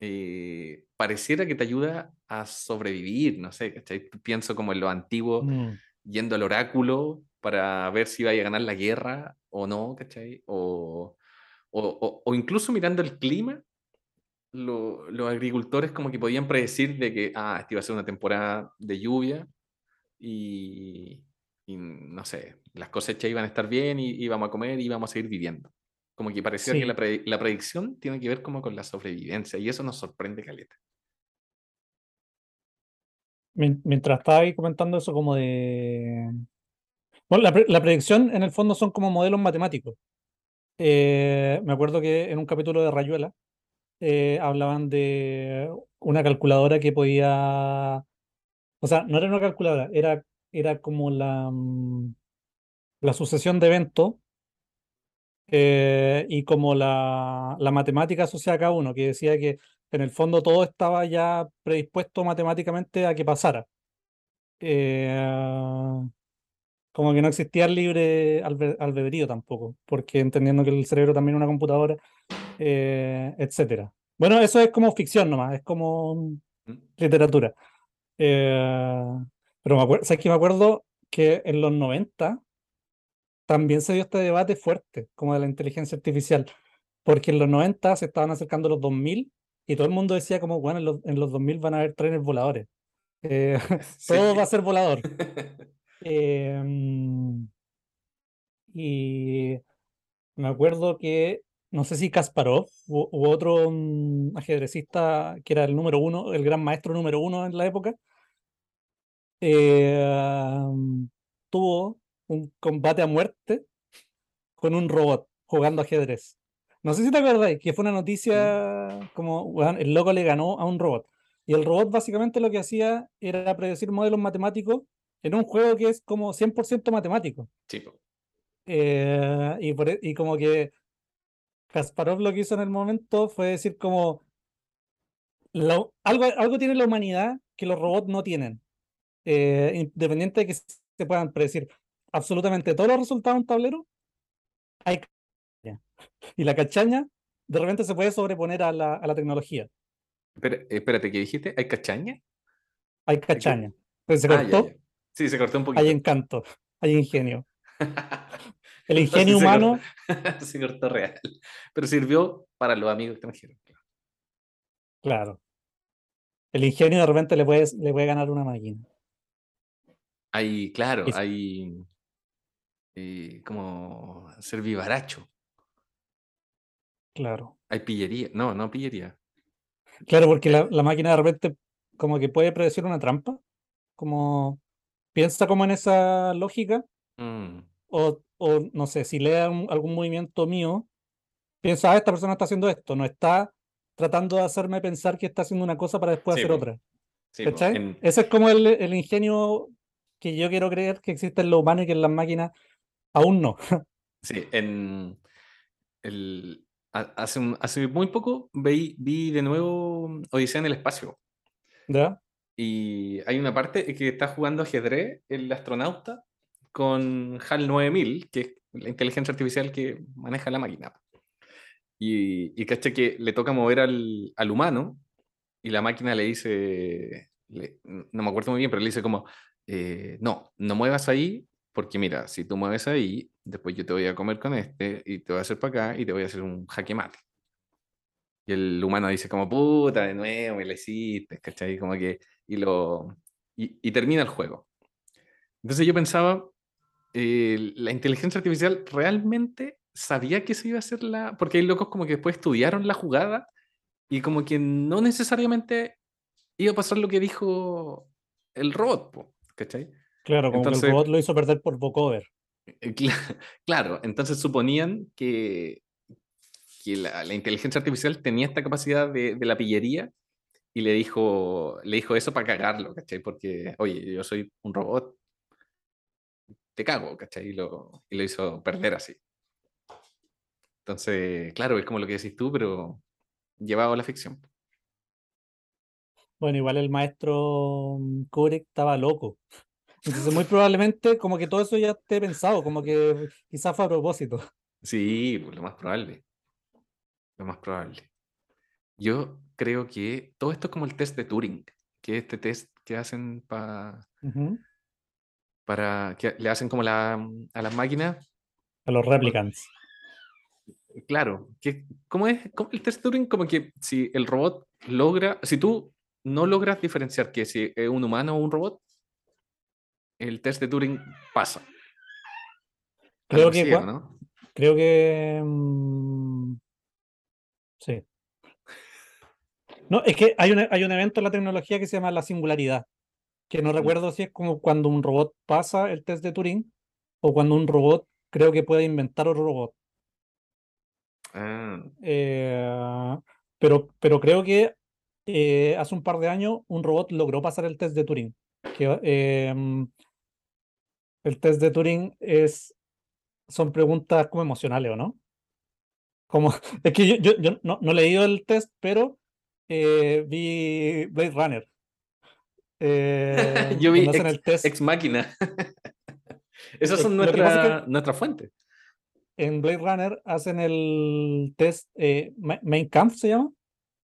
eh, pareciera que te ayuda a sobrevivir, no sé, ¿cachai? Pienso como en lo antiguo, Mm. yendo al oráculo para ver si vaya a ganar la guerra o no, ¿cachai? O, o, o- o incluso mirando el clima, lo- los agricultores como que podían predecir de que, ah, esta iba a ser una temporada de lluvia y, y no sé, las cosechas iban a estar bien y íbamos a comer y íbamos a seguir viviendo. Como que parecía que la, pre- la predicción tiene que ver como con la sobrevivencia y eso nos sorprende, Caleta. Mien- Mientras estaba ahí comentando eso como de... Bueno, la, pre- la predicción en el fondo son como modelos matemáticos. Eh, me acuerdo que en un capítulo de Rayuela eh, hablaban de una calculadora que podía... O sea, no era una calculadora, era, era como la, mm, la sucesión de eventos eh, y como la, la matemática asociada a cada uno, que decía que en el fondo todo estaba ya predispuesto matemáticamente a que pasara. Eh, como que no existía el libre albe- albedrío tampoco, porque entendiendo que el cerebro también es una computadora, eh, etcétera. Bueno, eso es como ficción nomás, es como ¿Mm? literatura. Eh, pero me acuerdo, ¿sabes qué? Me acuerdo que en los 90 también se dio este debate fuerte, como de la inteligencia artificial, porque en los 90 se estaban acercando los 2000 y todo el mundo decía como, bueno, en los, en los 2000 van a haber trenes voladores. Eh, [LAUGHS] todo Sí. va a ser volador. [LAUGHS] Eh, y me acuerdo que, no sé si Kasparov u, u otro mm, ajedrecista que era el número uno, el gran maestro número uno en la época, eh, tuvo un combate a muerte con un robot jugando ajedrez. No sé si te acordáis, que fue una noticia como el loco le ganó a un robot. Y el robot básicamente lo que hacía era predecir modelos matemáticos en un juego que es como 100% matemático. Sí. Eh, y, por e- y como que Kasparov lo que hizo en el momento fue decir como lo- algo, algo tiene la humanidad que los robots no tienen. Eh, independiente de que se puedan predecir absolutamente todos los resultados de un tablero, hay cachaña. [LAUGHS] Y la cachaña de repente se puede sobreponer a la, a la tecnología. Espera- espérate, ¿qué dijiste? ¿Hay cachaña? Hay cachaña. Pues se Ah, cortó, ya. Sí, se cortó un poquito. hay encanto, hay ingenio. [LAUGHS] El ingenio se cortó- humano, [LAUGHS] se cortó real. Pero sirvió para los amigos extranjeros. claro. El ingenio de repente le puede, le puede ganar una máquina. Hay, claro, Es- hay eh, como ser vivaracho. Claro. Hay pillería. No, no pillería. Claro, porque la, la máquina de repente como que puede predecir una trampa, como piensa como en esa lógica, Mm, o, o no sé, si lee un- algún movimiento mío, piensa, ah, esta persona está haciendo esto, no está tratando de hacerme pensar que está haciendo una cosa para después Sí, hacer otra. sí, Ese es como el, el ingenio que yo quiero creer que existe en lo humano y que en las máquinas aún no. [LAUGHS] Sí, en el, ha- hace, un- hace muy poco vi, vi de nuevo Odisea en el espacio. ¿Ya? Y hay una parte que está jugando ajedrez el astronauta con HAL 9000, que es la inteligencia artificial que maneja la máquina. Y, y cacha que le toca mover al, al humano y la máquina le dice, le- no me acuerdo muy bien, pero le dice como, eh, no, no muevas ahí, porque mira, si tú mueves ahí, después yo te voy a comer con este y te voy a hacer para acá y te voy a hacer un jaque mate. Y el humano dice como, puta, de nuevo, me la hiciste, ¿cachai? Como que, y lo, y, y termina el juego. Entonces yo pensaba, eh, la inteligencia artificial realmente sabía que se iba a hacer la, porque hay locos como que después estudiaron la jugada y como que no necesariamente iba a pasar lo que dijo el robot, po, ¿cachai? Claro, como que Entonces- el robot lo hizo perder por vocoder. Eh, [LAUGHS] cla- Claro, entonces suponían que, que la, la inteligencia artificial tenía esta capacidad de, de la pillería y le dijo, le dijo eso para cagarlo, ¿cachai? Porque, oye, yo soy un robot, te cago, ¿cachai? Y lo, y lo hizo perder así. Entonces, claro, es como lo que decís tú, pero llevado a la ficción. Bueno, igual el maestro mm, Kubrick estaba loco. Entonces, muy probablemente, como que todo eso ya esté pensado, como que quizás fue a propósito. Sí, pues, lo más probable. Lo más probable. Yo creo que todo esto es como el test de Turing, que es este test que hacen pa- para, que le hacen como la, a las máquinas. A los replicants. Claro, que, ¿cómo es cómo el test de Turing? Como que si el robot logra, si tú no logras diferenciar que si es un humano o un robot, el test de Turing pasa. Creo que, así, cua- ¿o ¿no? creo que mm, sí. No, es que hay un, hay un evento en la tecnología que se llama la singularidad, que no recuerdo si es como cuando un robot pasa el test de Turing o cuando un robot creo que puede inventar otro robot. Ah, Eh, pero, pero creo que eh, hace un par de años un robot logró pasar el test de Turing. Que, eh, mm, el test de Turing es, son preguntas como emocionales, ¿o no? Como, [LAUGHS] es que yo, yo, yo no, no he leído el test, pero eh, vi Blade Runner. [LAUGHS] Eh, Yo vi ex, el test Ex Máquina. [LAUGHS] Esas son pasa es nuestra, nuestra fuente. en Blade Runner hacen el test Ma- Mein Kampf se llama,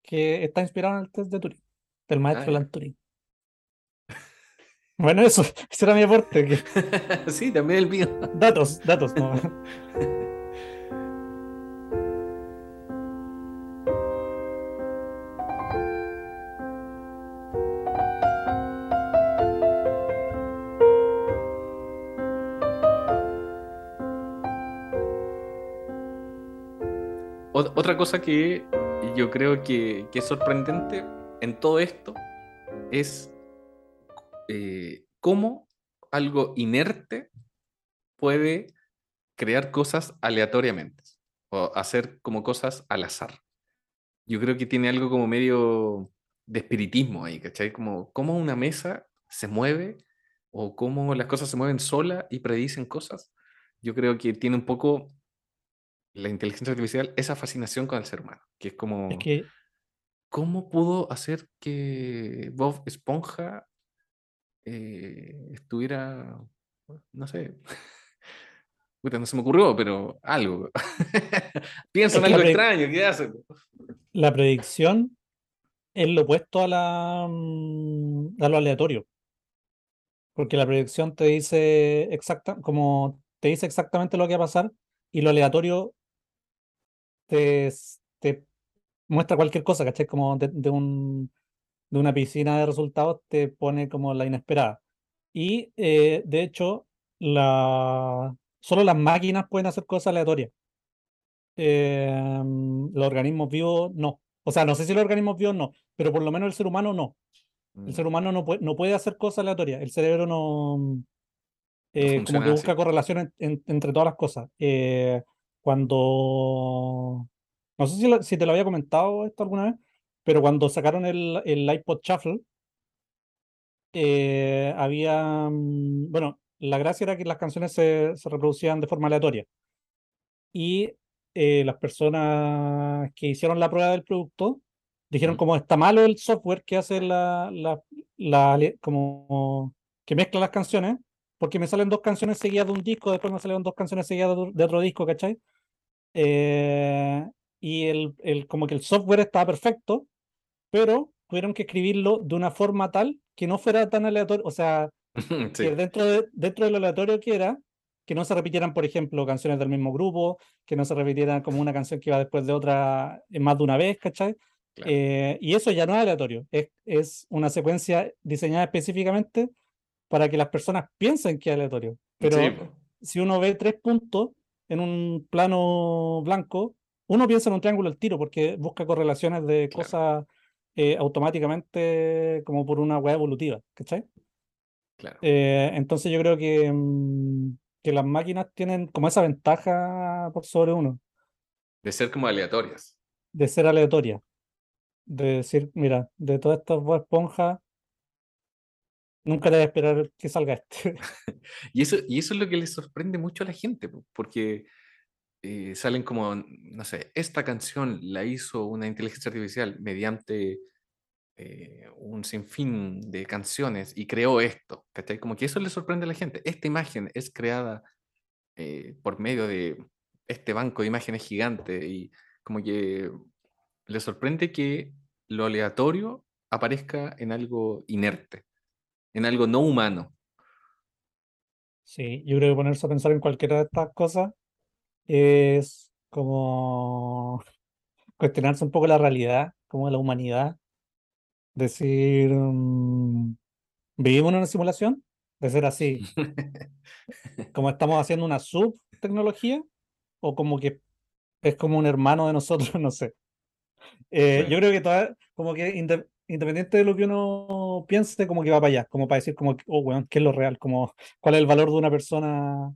que está inspirado en el test de Turing, del maestro Ah. Alan Turing. [LAUGHS] Bueno, eso, ese era mi aporte. que- [LAUGHS] sí, también el mío. datos, datos, no. [LAUGHS] Ot- Otra cosa que yo creo que, que es sorprendente en todo esto es eh, cómo algo inerte puede crear cosas aleatoriamente o hacer como cosas al azar. Yo creo que tiene algo como medio de espiritismo ahí, ¿cachai? Como cómo una mesa se mueve o cómo las cosas se mueven solas y predicen cosas. Yo creo que tiene un poco la inteligencia artificial esa fascinación con el ser humano, que es como, Es que ¿cómo pudo hacer que Bob Esponja eh, estuviera, no sé, [LAUGHS] puta, no se me ocurrió, pero algo. [LAUGHS] Piensa en algo extraño, ¿qué hace? la predicción es lo opuesto a, la, mm, a lo aleatorio. Porque la predicción te dice exacta, como te dice exactamente lo que va a pasar, y lo aleatorio te, s- te muestra cualquier cosa, ¿cachai? Como de, de un, de una piscina de resultados te pone como la inesperada. Y eh, de hecho, la, solo las máquinas pueden hacer cosas aleatorias. Eh, los organismos vivos no. O sea, no sé si los organismos vivos no, pero por lo menos el ser humano no. El ser humano no puede, no puede hacer cosas aleatorias. El cerebro no. eh, como que así. busca correlación en- en- entre todas las cosas. Eh, cuando. No sé si, te lo había comentado esto alguna vez, pero cuando sacaron el, el iPod Shuffle, eh, había. mm, Bueno, la gracia era que las canciones se, se reproducían de forma aleatoria. Y eh, las personas que hicieron la prueba del producto dijeron como está malo el software que hace la, la, la- como que mezcla las canciones, porque me salen dos canciones seguidas de un disco, después me salen dos canciones seguidas de, otro- de otro disco, ¿cachai? Eh, y el, el, como que el software estaba perfecto, pero tuvieron que escribirlo de una forma tal que no fuera tan aleatorio, o sea, [LAUGHS] Sí, que dentro de, dentro de lo aleatorio que era, que no se repitieran, por ejemplo, canciones del mismo grupo, que no se repitieran como una canción que iba después de otra en más de una vez, ¿cachai? claro. Eh, y eso ya no es aleatorio, es, es una secuencia diseñada específicamente para que las personas piensen que es aleatorio. Pero Sí, si uno ve tres puntos en un plano blanco, uno piensa en un triángulo al tiro porque busca correlaciones de Claro. cosas eh, automáticamente como por una web evolutiva, ¿cachai? claro. Eh, entonces yo creo que, mm, que las máquinas tienen como esa ventaja por sobre uno, De ser como aleatorias. de ser aleatoria. De decir, mira, de todas estas esponjas, nunca te voy a esperar que salga este. [LAUGHS] Y eso, y eso es lo que le sorprende mucho a la gente, po, porque eh, salen como, no sé, esta canción la hizo una inteligencia artificial mediante eh, un sinfín de canciones y creó esto, ¿cachai? Como que eso le sorprende a la gente. Esta imagen es creada eh, por medio de este banco de imágenes gigante y como que le sorprende que lo aleatorio aparezca en algo inerte, en algo no humano. Sí, yo creo que ponerse a pensar en cualquiera de estas cosas es como [LAUGHS] cuestionarse un poco la realidad, como la humanidad. Decir, mm, ¿vivimos en una simulación? De ser así, [LAUGHS] como estamos haciendo una subtecnología, o como que es como un hermano de nosotros, [LAUGHS] no sé. Eh. Yo creo que toda, como que inde- independiente de lo que uno piense, como que va para allá, como para decir, como, oh, weón, ¿qué es lo real? Como, ¿cuál es el valor de una persona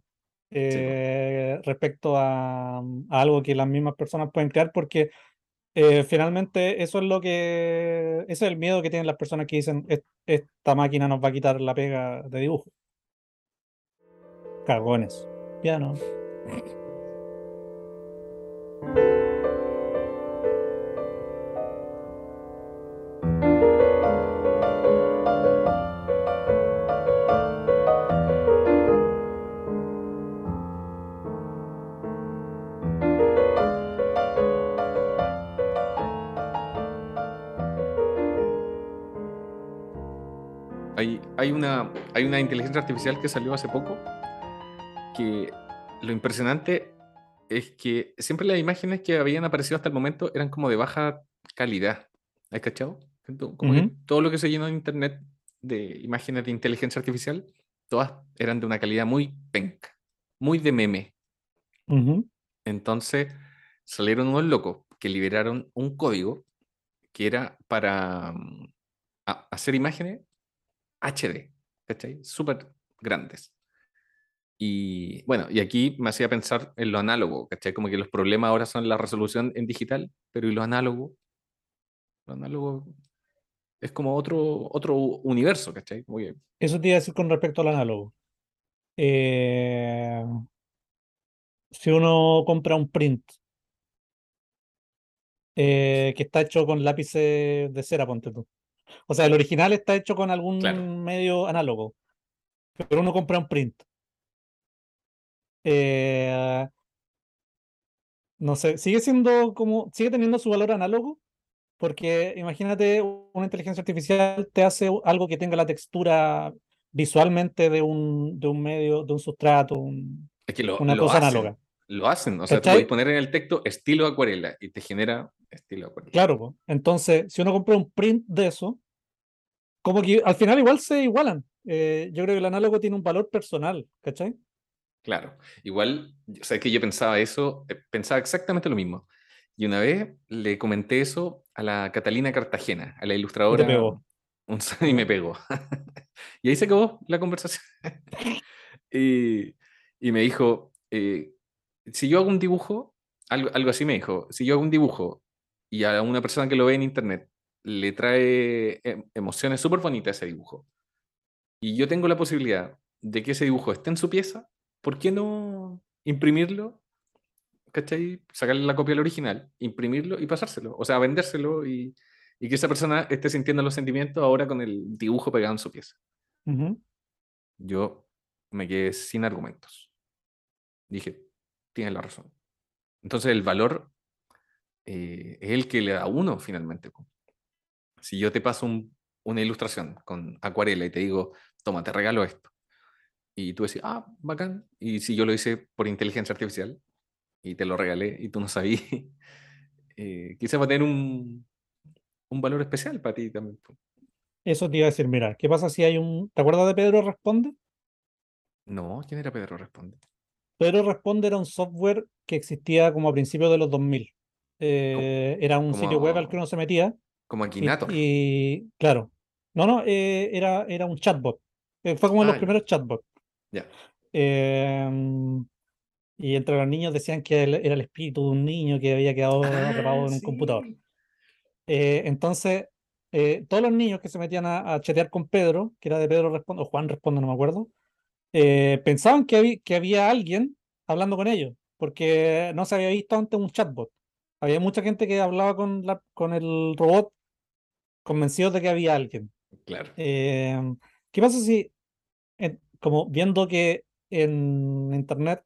eh, respecto a, a algo que las mismas personas pueden crear? Porque eh, finalmente eso es lo que, ese es el miedo que tienen las personas que dicen, "Es- esta máquina nos va a quitar la pega de dibujo. Cagones. Ya no. Hay, una, hay una inteligencia artificial que salió hace poco que lo impresionante es que siempre las imágenes que habían aparecido hasta el momento eran como de baja calidad. ¿Has cachado? Como que todo lo que se llenó en internet de imágenes de inteligencia artificial, todas eran de una calidad muy penca, muy de meme. Entonces salieron unos locos que liberaron un código que era para mm, hacer imágenes HD, ¿cachai? Súper grandes. Y bueno, y aquí me hacía pensar en lo análogo, ¿cachai? Como que los problemas ahora son la resolución en digital, pero ¿y lo análogo? Lo análogo es como otro, otro universo, ¿cachai? Como que- Eso te iba a decir con respecto al análogo. Eh, si uno compra un print eh, que está hecho con lápices de cera, ponte tú. O sea, el original está hecho con algún Claro. medio análogo, pero uno compra un print. Eh, no sé, sigue siendo como, sigue teniendo su valor análogo, porque imagínate una inteligencia artificial te hace algo que tenga la textura visualmente de un, de un medio, de un sustrato, un- es que lo, una lo cosa hacen, análoga. Lo hacen, o sea, tú ¿Cachai? puedes poner en el texto estilo acuarela y te genera estilo acuarela. Claro, po. entonces, si uno compra un print de eso, como que al final igual se igualan. Eh, yo creo que el análogo tiene un valor personal, ¿cachai? Claro, igual, o sea, que yo pensaba eso, eh, pensaba exactamente lo mismo. Y una vez le comenté eso a la Catalina Cartagena, a la ilustradora. pegó. [LAUGHS] un- y me pegó. [LAUGHS] y ahí se acabó la conversación. [LAUGHS] y, y me dijo, eh, si yo hago un dibujo, algo, algo así me dijo, si yo hago un dibujo y a una persona que lo ve en internet le trae em- emociones súper bonitas ese dibujo, y yo tengo la posibilidad de que ese dibujo esté en su pieza, ¿por qué no imprimirlo ¿cachai? Sacarle la copia al original, imprimirlo y pasárselo. O sea, vendérselo y, y que esa persona esté sintiendo los sentimientos ahora con el dibujo pegado en su pieza. Yo me quedé sin argumentos. Dije, tienes la razón. Entonces el valor eh, es el que le da uno finalmente. Si yo te paso un- una ilustración con acuarela y te digo, toma, te regalo esto. Y tú decís, ah, bacán. Y si yo lo hice por inteligencia artificial y te lo regalé y tú no sabías, [LAUGHS] eh, quizás va a tener un, un valor especial para ti también. Eso te iba a decir, mira, ¿qué pasa si hay un... ¿Te acuerdas de Pedro Responde? No, ¿quién era Pedro? Responde. Pedro Responde era un software que existía como a principios de los 2000. Eh, era un sitio web al que uno se metía. Como y- Akinator. Y, claro, no, no, eh, era, era un chatbot. Eh, fue como Ah, los ya. primeros chatbots. Ya. Em, y entre los niños decían que él era el espíritu de un niño que había quedado atrapado Ah, en un sí. computador. Eh, entonces, todos los niños que se metían a, a chatear con Pedro, que era de Pedro Responde, o Juan Responde, no me acuerdo, pensaban que, que había alguien hablando con ellos, porque no se había visto antes un chatbot. Había mucha gente que hablaba con, la, con el robot convencidos de que había alguien. Claro. Eh, ¿qué pasa si, en- como viendo que en Internet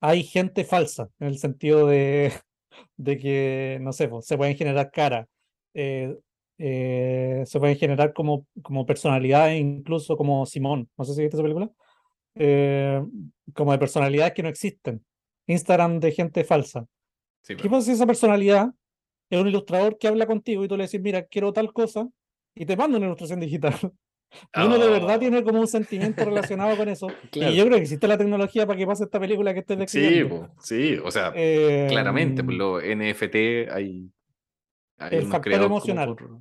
hay gente falsa, en el sentido de, [LAUGHS] de que, no sé, pues, se pueden generar caras, eh, eh, se pueden generar como, como personalidades, incluso como Simón, no sé si viste esa película, eh, como de personalidades que no existen, Instagram de gente falsa. Sí, ¿Qué pues. pasa si esa personalidad es un ilustrador que habla contigo y tú le decís, mira, quiero tal cosa, y te manda una ilustración digital? [LAUGHS] Y uno de verdad Oh, tiene como un sentimiento relacionado con eso. [LAUGHS] claro. Y yo creo que existe la tecnología para que pase esta película que estés Sí, describiendo. po, sí, o sea, Eh, claramente, por los NFT hay, hay el factor emocional. por-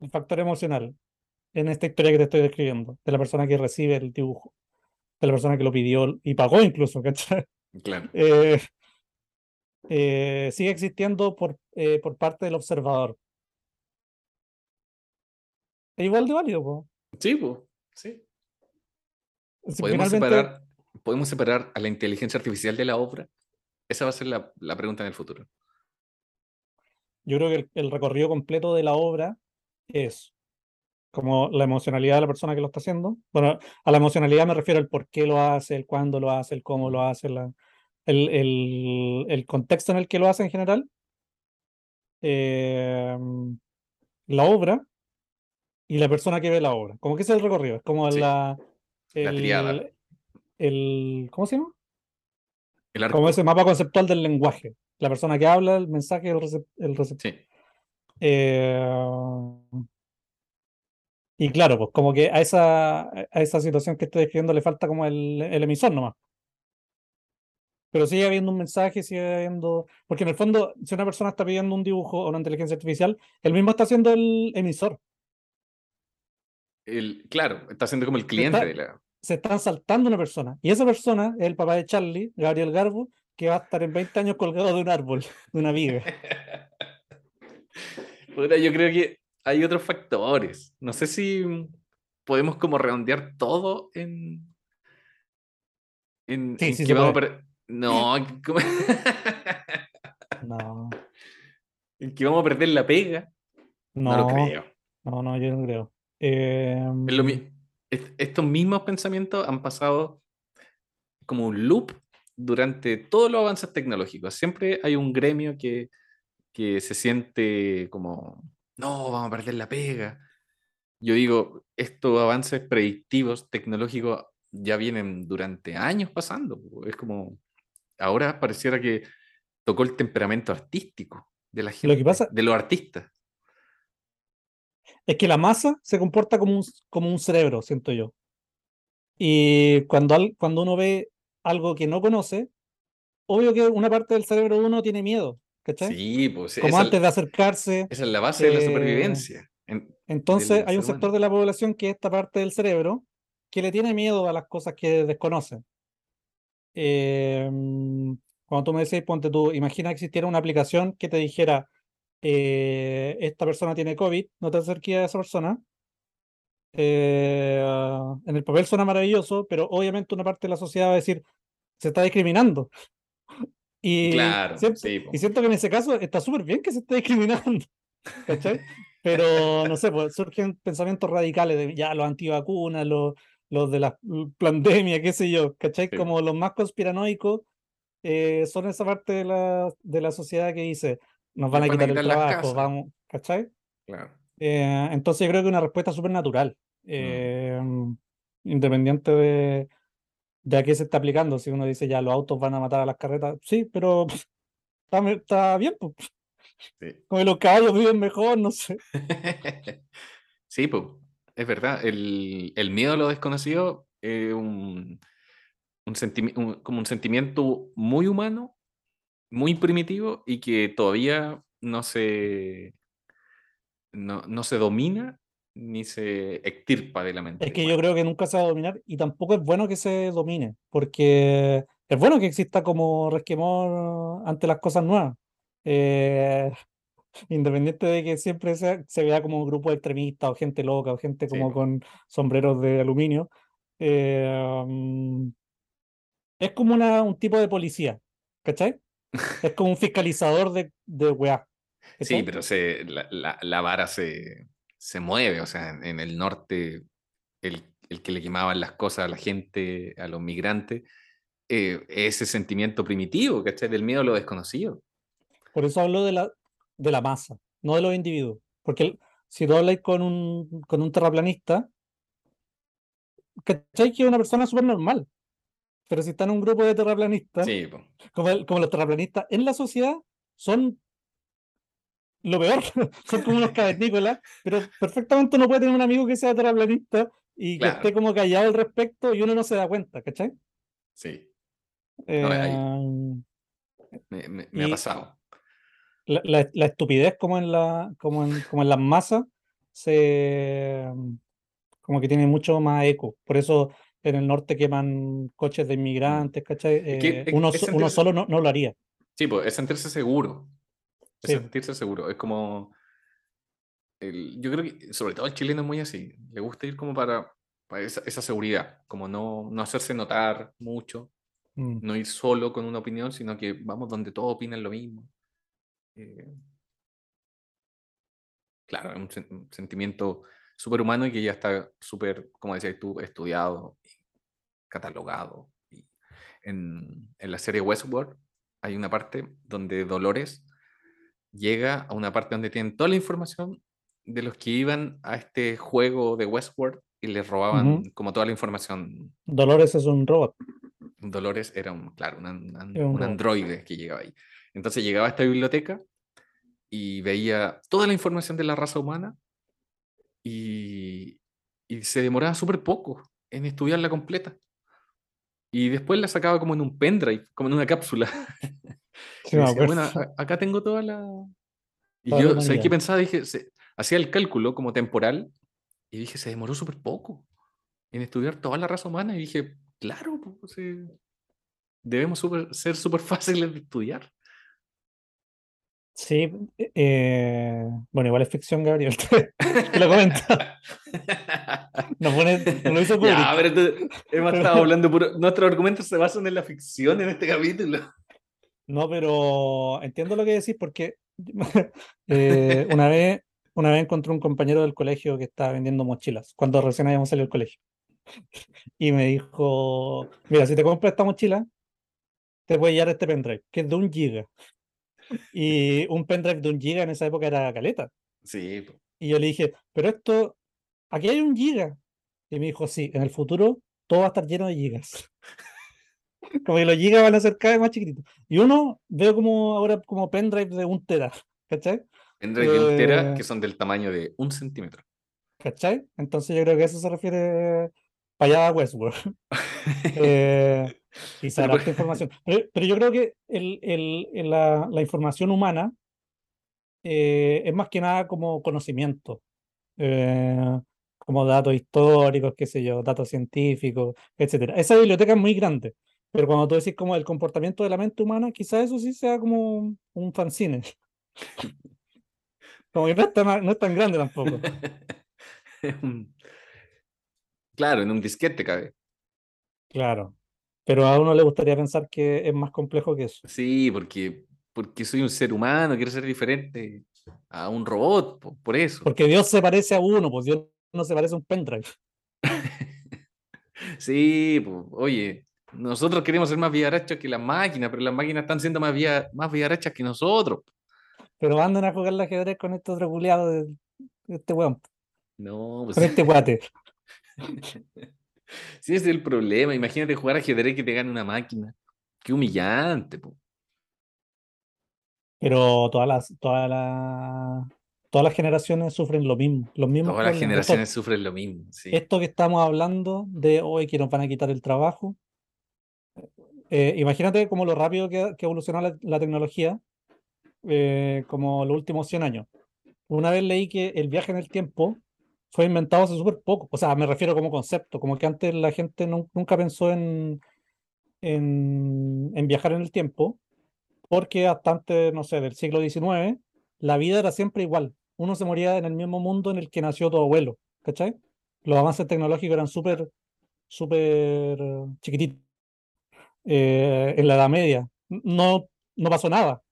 el factor emocional en esta historia que te estoy describiendo, de la persona que recibe el dibujo, de la persona que lo pidió y pagó incluso, ¿cachai? Claro. [LAUGHS] Eh, eh, sigue existiendo por, eh, por parte del observador. Es igual de válido, po. Sí, po, sí. Si ¿Podemos finalmente- separar, ¿Podemos separar a la inteligencia artificial de la obra? Esa va a ser la, la pregunta en el futuro. Yo creo que el, el recorrido completo de la obra es como la emocionalidad de la persona que lo está haciendo. Bueno, a la emocionalidad me refiero al por qué lo hace, el cuándo lo hace, el cómo lo hace, la- el, el- el contexto en el que lo hace en general. eh, la obra y la persona que ve la obra. Como que ese es el recorrido. Es como Sí. la, el, triada. el- ¿cómo se llama? El. Como ese mapa conceptual del lenguaje. La persona que habla, el mensaje, el, recep- el receptor. Sí, Eh, y claro, pues como que a esa, a esa situación que estoy describiendo le falta como el, el emisor nomás. Pero sigue habiendo un mensaje, sigue habiendo... Porque en el fondo, si una persona está pidiendo un dibujo o una inteligencia artificial, él mismo está siendo el emisor. el, claro, está siendo como el cliente Está- de la... Se están saltando una persona. Y esa persona es el papá de Charlie, Gabriel Garbo, que va a estar en 20 años colgado de un árbol, de una viga. [LAUGHS] Puta, yo creo que hay otros factores. No sé si podemos como redondear todo en... En, Sí, en sí que vamos a No, ¿cómo? [LAUGHS] No, en que vamos a perder la pega. No, lo no, creo. no, no, yo no creo. Eh, lo estos mismos pensamientos han pasado como un loop durante todos los avances tecnológicos. Siempre hay un gremio que, que se siente como, no, vamos a perder la pega. Yo digo, estos avances predictivos tecnológicos ya vienen durante años pasando. Es como, ahora pareciera que tocó el temperamento artístico de la gente, Lo que pasa- de los artistas. Es que la masa se comporta como un, como un cerebro, siento yo. Y cuando, al- cuando uno ve algo que no conoce, obvio que una parte del cerebro de uno tiene miedo, ¿cachai? Sí, pues como antes de acercarse. Esa es la base de la eh, supervivencia. en- Entonces hay un sector de la población que es esta parte del cerebro que le tiene miedo a las cosas que desconoce. Eh, cuando tú me decís, ponte tú, imagina que existiera una aplicación que te dijera, eh, esta persona tiene COVID, no te acerques a esa persona. Eh, en el papel suena maravilloso, pero obviamente una parte de la sociedad va a decir, se está discriminando. [LAUGHS] Y, Claro, siento, sí, y siento que en ese caso está súper bien que se esté discriminando. [LAUGHS] ¿Cachai? Pero no sé, pues surgen pensamientos radicales de ya los antivacunas, los, los de la [LAUGHS] pandemia, qué sé yo, ¿cachai? Sí. Como los más conspiranoicos eh, son esa parte de la, de la sociedad que dice nos van a van a quitar el trabajo, vamos, ¿cachai? Claro. Eh, entonces yo creo que una respuesta súper natural, eh, independiente de, de a qué se está aplicando. Si uno dice ya los autos van a matar a las carretas, sí, pero [LAUGHS] está, bien, pues, Sí. como los caballos viven mejor, no sé. [LAUGHS] Sí, pues, es verdad. El, miedo a lo desconocido es un, un como un sentimiento muy humano, muy primitivo y que todavía no se, no, no se domina ni se extirpa de la mente. Es que yo creo que nunca se va a dominar y tampoco es bueno que se domine, porque es bueno que exista como resquemor ante las cosas nuevas. Eh, independiente de que siempre sea- se vea como un grupo de extremistas o gente loca o gente como con sombreros de aluminio. eh, mm, es como una, un tipo de policía, ¿cachai? [LAUGHS] Es como un fiscalizador de, de weá. Sí, pero se, la, la- la vara se, se mueve, o sea, en, en el norte, el, el que le quemaban las cosas a la gente, a los migrantes, eh, ese sentimiento primitivo, ¿cachai? Del miedo a lo desconocido. Por eso hablo de la, de la masa, no de los individuos. Porque el- si tú hablas con un, con un terraplanista, ¿cachai? Que es una persona súper normal. Pero si está en un grupo de terraplanistas, Sí, como, el- como los terraplanistas en la sociedad, son lo peor. [LAUGHS] son como unos [LAUGHS] cavernícolas, pero perfectamente uno puede tener un amigo que sea terraplanista y que esté como callado al respecto y uno no se da cuenta, ¿cachai? sí, No, ahí- Eh, me, me- ha pasado. La, la- la estupidez como en la como en, como en las masas se como que tiene mucho más eco por eso en el norte queman coches de inmigrantes ¿cachai? Es que- Eh, es- uno, so- uno sentirse- solo no, no lo haría Sí, pues es sentirse seguro. Es Sí. sentirse seguro. Es como. el- yo creo que, sobre todo el chileno es muy así. Le gusta ir como para, para esa, esa seguridad. Como no, no hacerse notar mucho. Mm. no ir solo con una opinión, sino que vamos donde todos opinan lo mismo. Eh, claro, es un, sen- un sentimiento súper humano y que ya está súper, como decías tú, estudiado, y catalogado. Y en, en la serie Westworld hay una parte donde Dolores llega a una parte donde tienen toda la información de los que iban a este juego de Westworld y les robaban como toda la información Dolores es un robot Dolores era un, claro, un, un androide que llegaba ahí. Entonces llegaba a esta biblioteca y veía toda la información de la raza humana y, y se demoraba súper poco en estudiarla completa. Y después la sacaba como en un pendrive, como en una cápsula. [LAUGHS] Sí, decía, bueno, acá tengo toda la... Y Toda yo, ¿sabes qué pensaba? Dije, se- hacía el cálculo como temporal y dije, se demoró súper poco en estudiar toda la raza humana. Y dije, claro, pues, sí, debemos ser súper [LAUGHS] fáciles de estudiar. Sí eh, bueno igual es ficción Gabriel [LAUGHS] te lo comento [LAUGHS] nos pone, lo hizo Kubrick. Ya, pero tú- hemos estado [LAUGHS] hablando puro... Nuestros argumentos se basan en la ficción en este capítulo. No, pero entiendo lo que decís porque eh, una vez, una vez encontré un compañero del colegio que estaba vendiendo mochilas cuando recién habíamos salido del colegio. Y me dijo, mira, si te compras esta mochila, te voy a llevar este pendrive, que es de un giga. Y un pendrive de un giga en esa época era caleta. Sí. Y yo le dije, pero esto, aquí hay un giga. Y me dijo, sí, en el futuro todo va a estar lleno de gigas. [LAUGHS] Como que los gigas van a ser cada vez más chiquititos. Y uno veo como ahora como pendrive de un tera, ¿cachai? Pendrive de un tera Eh, que son del tamaño de un centímetro. ¿Cachai? Entonces yo creo que a eso se refiere para allá a Westworld. [LAUGHS] Eh, y se Pero información. [LAUGHS] Pero, pero yo creo que el, el- la, la información humana eh, es más que nada como conocimiento, eh, como datos históricos, qué sé yo, datos científicos, etcétera. Esa biblioteca es muy grande, pero cuando tú decís como el comportamiento de la mente humana, quizás eso sí sea como un fanzine. [LAUGHS] Como que no es tan, no es tan grande tampoco. [LAUGHS] Claro, en un disquete cabe. Claro. Pero a uno le gustaría pensar que es más complejo que eso. Sí, porque, porque soy un ser humano, quiero ser diferente a un robot, po- por eso. Porque Dios se parece a uno, pues Dios no se parece a un pendrive. [LAUGHS] Sí, oye, nosotros queremos ser más vivarachos que las máquinas, pero las máquinas están siendo más, via- más que nosotros. Pero anden a jugar al ajedrez con otro culiado de, de este weón, No, pues con este guate. [LAUGHS] sí, ese es el problema. Imagínate jugar ajedrez que te gane una máquina. Qué humillante, po. Pero todas las, todas las, todas las generaciones sufren lo mismo, los mismos Todas las generaciones Esto, sufren lo mismo. Sí. esto que estamos hablando de hoy que nos van a quitar el trabajo. eh, imagínate como lo rápido que, que evolucionó la, la tecnología, eh, como los últimos 100 años. Una vez leí que el viaje en el tiempo fue inventado hace súper poco. O sea, me refiero como concepto, como que antes la gente nun- nunca pensó en, en, en viajar en el tiempo, porque hasta antes, no sé, del siglo XIX, la vida era siempre igual. Uno se moría en el mismo mundo en el que nació tu abuelo, ¿cachai? Los avances tecnológicos eran súper, súper chiquititos. Eh, en la Edad Media no, no pasó nada.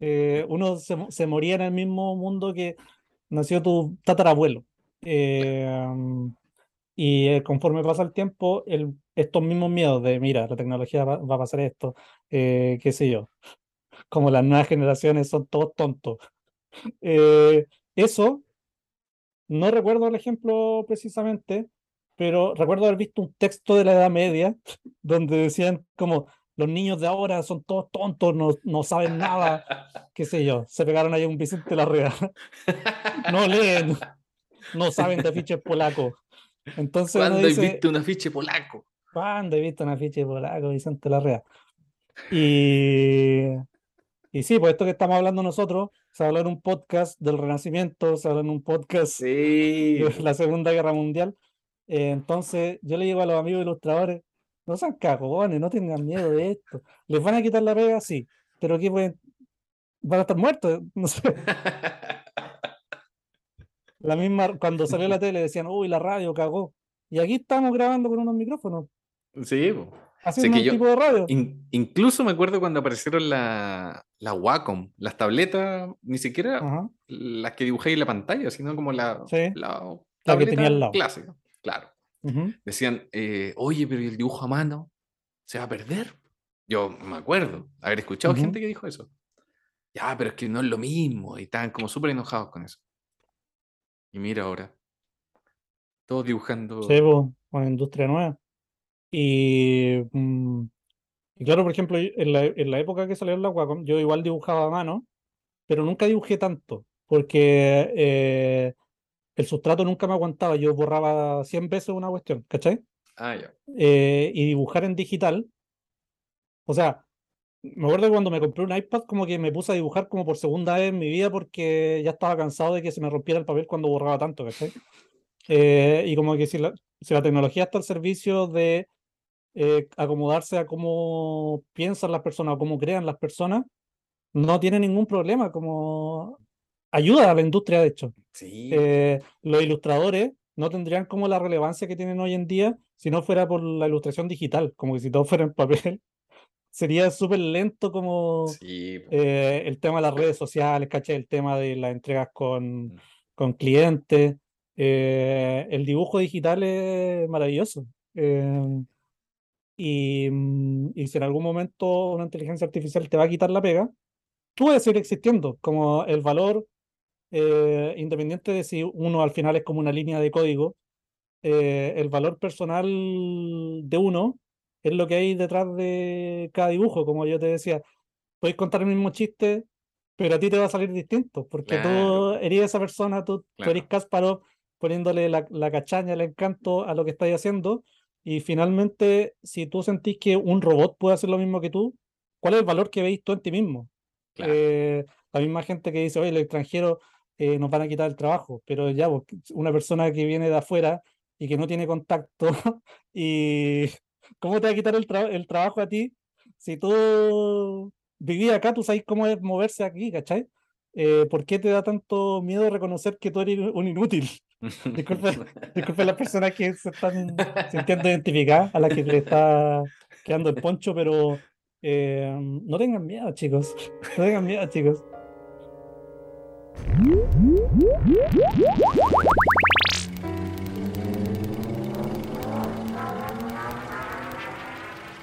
Eh, uno se, se moría en el mismo mundo que nació tu tatarabuelo. Eh, um, y eh, conforme pasa el tiempo, el, estos mismos miedos de, mira, la tecnología va, va a pasar esto, eh, qué sé yo, [LAUGHS] como las nuevas generaciones son todos tontos. [LAUGHS] Eh, eso, no recuerdo el ejemplo precisamente, pero recuerdo haber visto un texto de la Edad Media [LAUGHS] donde decían como los niños de ahora son todos tontos, no, no saben nada, qué sé yo, se pegaron ahí un Vicente Larrea, no leen, no saben de afiches polacos. Entonces ¿Cuándo dice, visto un afiche polaco? ¿Cuándo he visto un afiche polaco, Vicente Larrea? Y, y sí, pues esto que estamos hablando nosotros, se habló en un podcast del Renacimiento, se habló en un podcast Sí. de la Segunda Guerra Mundial. Eh, entonces yo le digo a los amigos ilustradores, no sean cagones, no tengan miedo de esto. ¿Les van a quitar la pega? Sí, pero ¿qué pueden? Van a estar muertos, no sé. [LAUGHS] La misma, cuando salió la tele decían, uy, la radio cagó. Y aquí estamos grabando con unos micrófonos, Sí, po. haciendo que yo- tipo de radio. In- incluso me acuerdo cuando aparecieron la, la Wacom, las tabletas, ni siquiera Ajá. las que dibujé en la pantalla, sino como la, Sí, la la que tenía al lado. clásica. Claro. Decían, eh, oye, pero ¿y el dibujo a mano se va a perder? Yo me acuerdo haber escuchado gente que dijo eso. Ya, pero es que no es lo mismo. Y estaban como súper enojados con eso. Y mira ahora. Todos dibujando. Sí, una industria nueva. Y, mm, y claro, por ejemplo, en la, en la época que salió la Wacom, yo igual dibujaba a mano, pero nunca dibujé tanto, porque eh, el sustrato nunca me aguantaba. Yo borraba 100 veces una cuestión, ¿cachai? Ah, ya. Eh, y dibujar en digital, o sea, me acuerdo que cuando me compré un iPad, como que me puse a dibujar como por segunda vez en mi vida porque ya estaba cansado de que se me rompiera el papel cuando borraba tanto, ¿cachai? Eh, y como que si la, si la tecnología está al servicio de eh, acomodarse a cómo piensan las personas o cómo crean las personas, no tiene ningún problema, como ayuda a la industria, de hecho. Sí. Eh, los ilustradores no tendrían como la relevancia que tienen hoy en día si no fuera por la ilustración digital, como que si todo fuera en papel, sería súper lento como sí, eh, el tema de las redes sociales, ¿cachai? El tema de las entregas con, Mm. con clientes. eh, el dibujo digital es maravilloso. eh, y, mm, y si en algún momento una inteligencia artificial te va a quitar la pega, tú vas a seguir existiendo, como el valor, eh, independiente de si uno al final es como una línea de código, eh, el valor personal de uno es lo que hay detrás de cada dibujo, como yo te decía, puedes contar el mismo chiste, pero a ti te va a salir distinto, porque Claro. tú eres esa persona, tú, tú eres Claro. Kasparov poniéndole la, la cachaña, el encanto a lo que estás haciendo, y finalmente, si tú sentís que un robot puede hacer lo mismo que tú, ¿cuál es el valor que veis tú en ti mismo? Claro. Eh, la misma gente que dice, oye, los extranjeros eh, nos van a quitar el trabajo, pero ya, una persona que viene de afuera y que no tiene contacto, [LAUGHS] y ¿cómo te va a quitar el, tra- el trabajo a ti si tú vivías acá, tú sabes cómo es moverse aquí, ¿cachai? Eh, ¿por qué te da tanto miedo reconocer que tú eres un inútil? [LAUGHS] Disculpe, disculpe las personas que se están sintiendo identificadas, a las que le está, quedando el poncho, pero eh, no tengan miedo, chicos. No tengan miedo, chicos.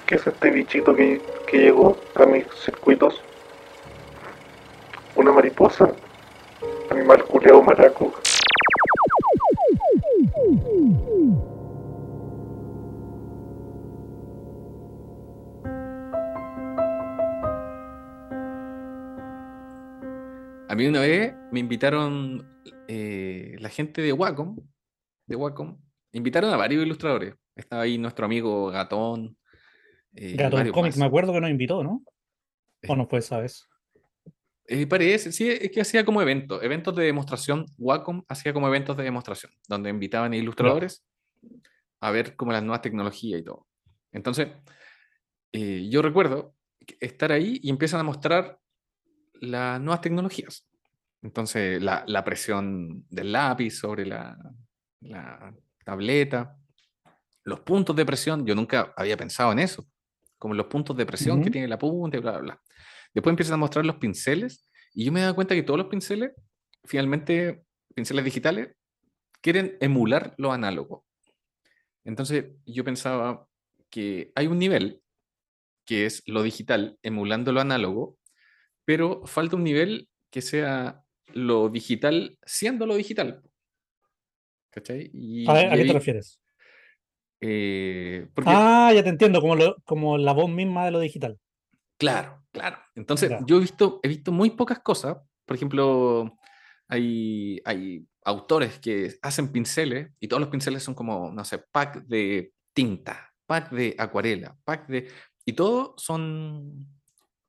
¿Qué es este bichito que, que llegó a mis circuitos? ¿Una mariposa? Animal culeado maraco. A mí una vez me invitaron eh, la gente de Wacom, de Wacom, invitaron a varios ilustradores. Estaba ahí nuestro amigo Gatón. Eh, Gato Comics, me acuerdo que nos invitó, ¿no? ¿O no fue esa vez? Eh, parece, sí, es que hacía como eventos, eventos de demostración. Wacom hacía como eventos de demostración, donde invitaban a ilustradores a ver como las nuevas tecnologías y todo. Entonces, eh, yo recuerdo estar ahí y empiezan a mostrar las nuevas tecnologías. Entonces, la, la presión del lápiz sobre la, la tableta, los puntos de presión, yo nunca había pensado en eso, como los puntos de presión que tiene la punta y bla, bla, bla. Después empiezan a mostrar los pinceles y yo me he dado cuenta que todos los pinceles, finalmente, pinceles digitales, quieren emular lo análogo. Entonces yo pensaba que hay un nivel que es lo digital emulando lo análogo, pero falta un nivel que sea lo digital siendo lo digital. ¿Cachai? Y, ¿A, qué te refieres? Eh, porque Ah, ya te entiendo, como, lo- como la voz misma de lo digital. Claro, claro. Entonces, yo he visto, he visto muy pocas cosas. Por ejemplo, hay, hay autores que hacen pinceles y todos los pinceles son como, no sé, pack de tinta, pack de acuarela, pack de... Y todo son,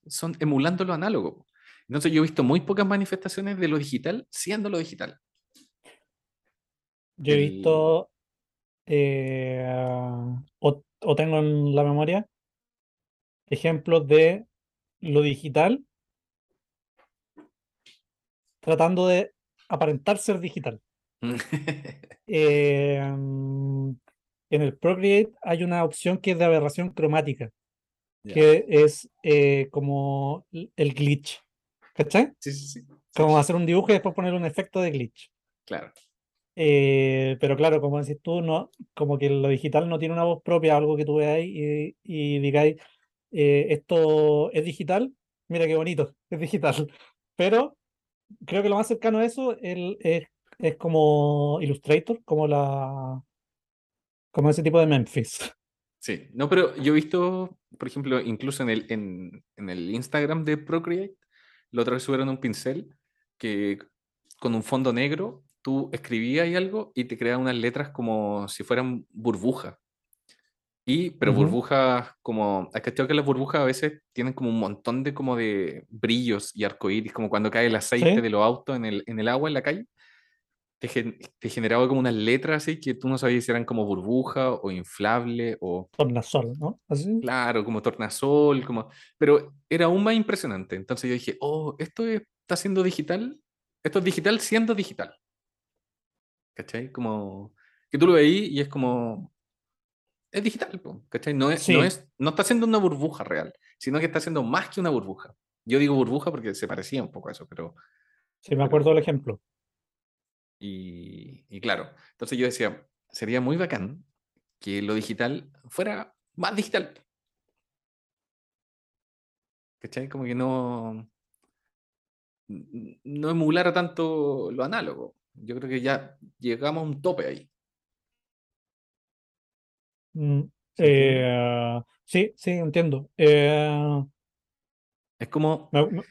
son emulando lo análogo. Entonces, yo he visto muy pocas manifestaciones de lo digital siendo lo digital. Yo he visto, eh, o, o tengo en la memoria, ejemplos de lo digital tratando de aparentar ser digital. [LAUGHS] Eh, mm, en el Procreate hay una opción que es de aberración cromática, que es eh, como el glitch. ¿Cachai? Sí, sí, sí. Como hacer un dibujo y después poner un efecto de glitch. Claro. Eh, pero claro, como decís tú, no, como que lo digital no tiene una voz propia, algo que tú veáis y, y digáis, eh, esto es digital, mira qué bonito, [LAUGHS] es digital. Pero creo que lo más cercano a eso el- es, es como Illustrator, como la como ese tipo de Memphis. [LAUGHS] Sí, no, pero yo he visto, por ejemplo, incluso en el, en, en el Instagram de Procreate, la otra vez subieron un pincel que con un fondo negro tú escribías ahí algo y te creaba unas letras como si fueran burbujas. Y, pero Ujú. burbujas como, ¿has cachado que las burbujas a veces tienen como un montón de como de brillos y arcoíris, como cuando cae el aceite Sí. de los autos en el, en el agua en la calle? Te, gen- te generaba como unas letras así que tú no sabías si eran como burbuja o inflable o Tornasol, ¿no? Así. Claro, como tornasol, como... Pero era aún más impresionante. Entonces yo dije, oh, esto es- está siendo digital. Esto es digital siendo digital. ¿Cachai? Como que tú lo veís y es como... Es digital, ¿cachai? No, es, no, es, no está siendo una burbuja real, sino que está siendo más que una burbuja. Yo digo burbuja porque se parecía un poco a eso, pero... Sí, me acuerdo del ejemplo. Y, y claro, entonces yo decía, sería muy bacán que lo digital fuera más digital. ¿Cachai? Como que no, no emulara tanto lo análogo. Yo creo que ya llegamos a un tope ahí. Mm, eh, sí, sí, entiendo. Eh, Es como... me- me-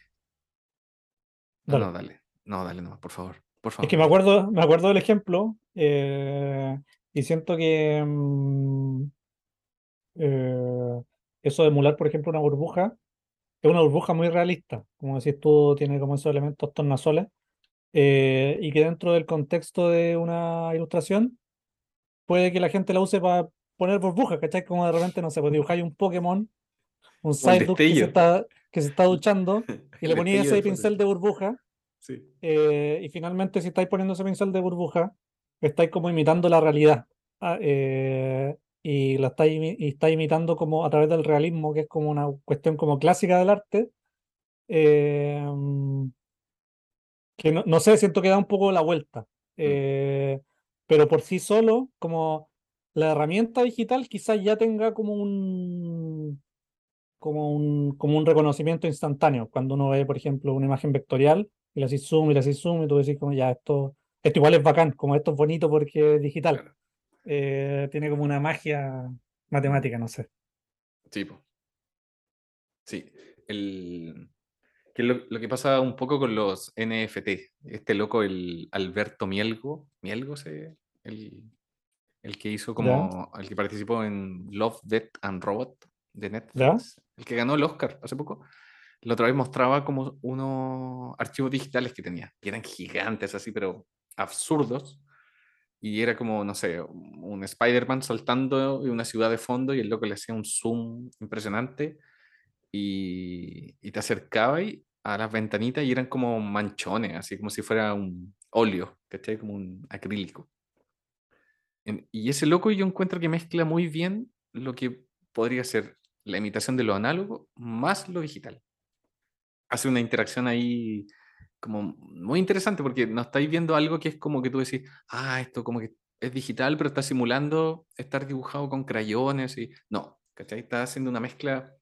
No, dale. no, dale. No, dale nomás, por favor. Por Es favor. que me acuerdo, me acuerdo del ejemplo eh, y siento que mm, eso de emular, por ejemplo, una burbuja, es una burbuja muy realista. Como decís tú, tiene como esos elementos tornasoles eh, y que dentro del contexto de una ilustración puede que la gente la use para poner burbujas, ¿cachai? Como de repente, no sé, pues dibujáis un Pokémon, un Psyduck que se está, que se está [LAUGHS] duchando y le ponéis ese pincel de burbuja Sí. eh, y finalmente, si estáis poniendo ese pincel de burbuja, estáis como imitando la realidad. Ah, eh, y la está, imi- y imitando como a través del realismo, que es como una cuestión como clásica del arte. eh, que no, no sé, siento que da un poco la vuelta. eh, pero por sí solo, como la herramienta digital quizás ya tenga como un como un, como un reconocimiento instantáneo. Cuando uno ve, por ejemplo, una imagen vectorial y le haces zoom y le haces zoom y tú decís como ya esto, esto igual es bacán, como esto es bonito porque es digital. Eh, tiene como una magia matemática, no sé. Sí, po. Sí. El... Que lo, lo que pasa un poco con los NFT. Este loco, el Alberto Mielgo, Mielgo se, el, el que hizo como, el que participó en Love, Death and Robot de Netflix, el que ganó el Oscar hace poco. La otra vez mostraba como unos archivos digitales que tenía, que eran gigantes así, pero absurdos. Y era como, no sé, un Spider-Man saltando en una ciudad de fondo y el loco le hacía un zoom impresionante y, y te acercaba y a las ventanitas y eran como manchones, así como si fuera un óleo, ¿cachai? Como un acrílico. Y ese loco yo encuentro que mezcla muy bien lo que podría ser la imitación de lo análogo más lo digital. Hace una interacción ahí como muy interesante porque no estáis viendo algo que es como que tú decís, ah, esto como que es digital, pero está simulando estar dibujado con crayones y no, ¿cachai? Está haciendo una mezcla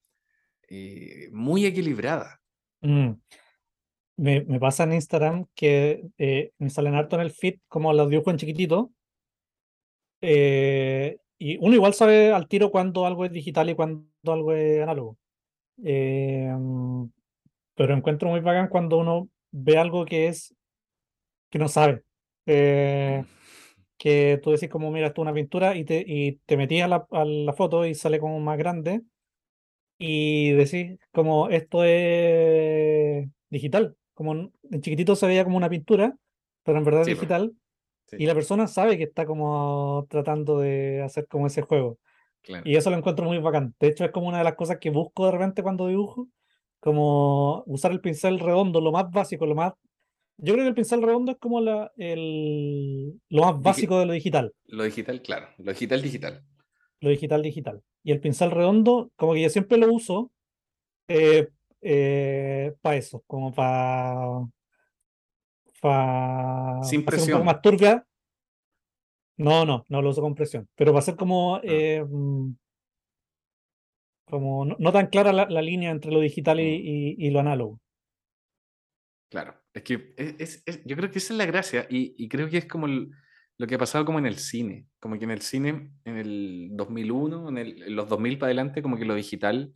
eh, muy equilibrada. Mm. Me, pasa en Instagram que eh, me salen harto en el feed como los dibujos en chiquitito. eh, y uno igual sabe al tiro cuando algo es digital y cuando algo es análogo. Eh, mm, pero encuentro muy bacán cuando uno ve algo que es que no sabe. Eh, que tú decís como, mira, esto es una pintura y te, y te metías a la, a la foto y sale como más grande y decís como esto es digital, como en chiquitito se veía como una pintura, pero en verdad es Sí, po. digital Sí, y la persona sabe que está como tratando de hacer como ese juego claro. y eso lo encuentro muy bacán. De hecho es como una de las cosas que busco de repente cuando dibujo, como usar el pincel redondo, lo más básico, lo más... Yo creo que el pincel redondo es como la, el, lo más Digi- básico de lo digital. Lo digital, claro. Lo digital, digital. Lo digital digital. Y el pincel redondo, como que yo siempre lo uso para eso, como para Sin un presión. poco más turbia. No, no, no lo uso con presión, pero para hacer como, eh, mm, como no, no tan clara la, la línea entre lo digital y, Mm. y- y lo análogo. Claro, es que es, es- es- yo creo que esa es la gracia y, y creo que es como el- lo que ha pasado como en el cine, como que en el cine en el 2001, en, el- en los 2000 para adelante, como que lo digital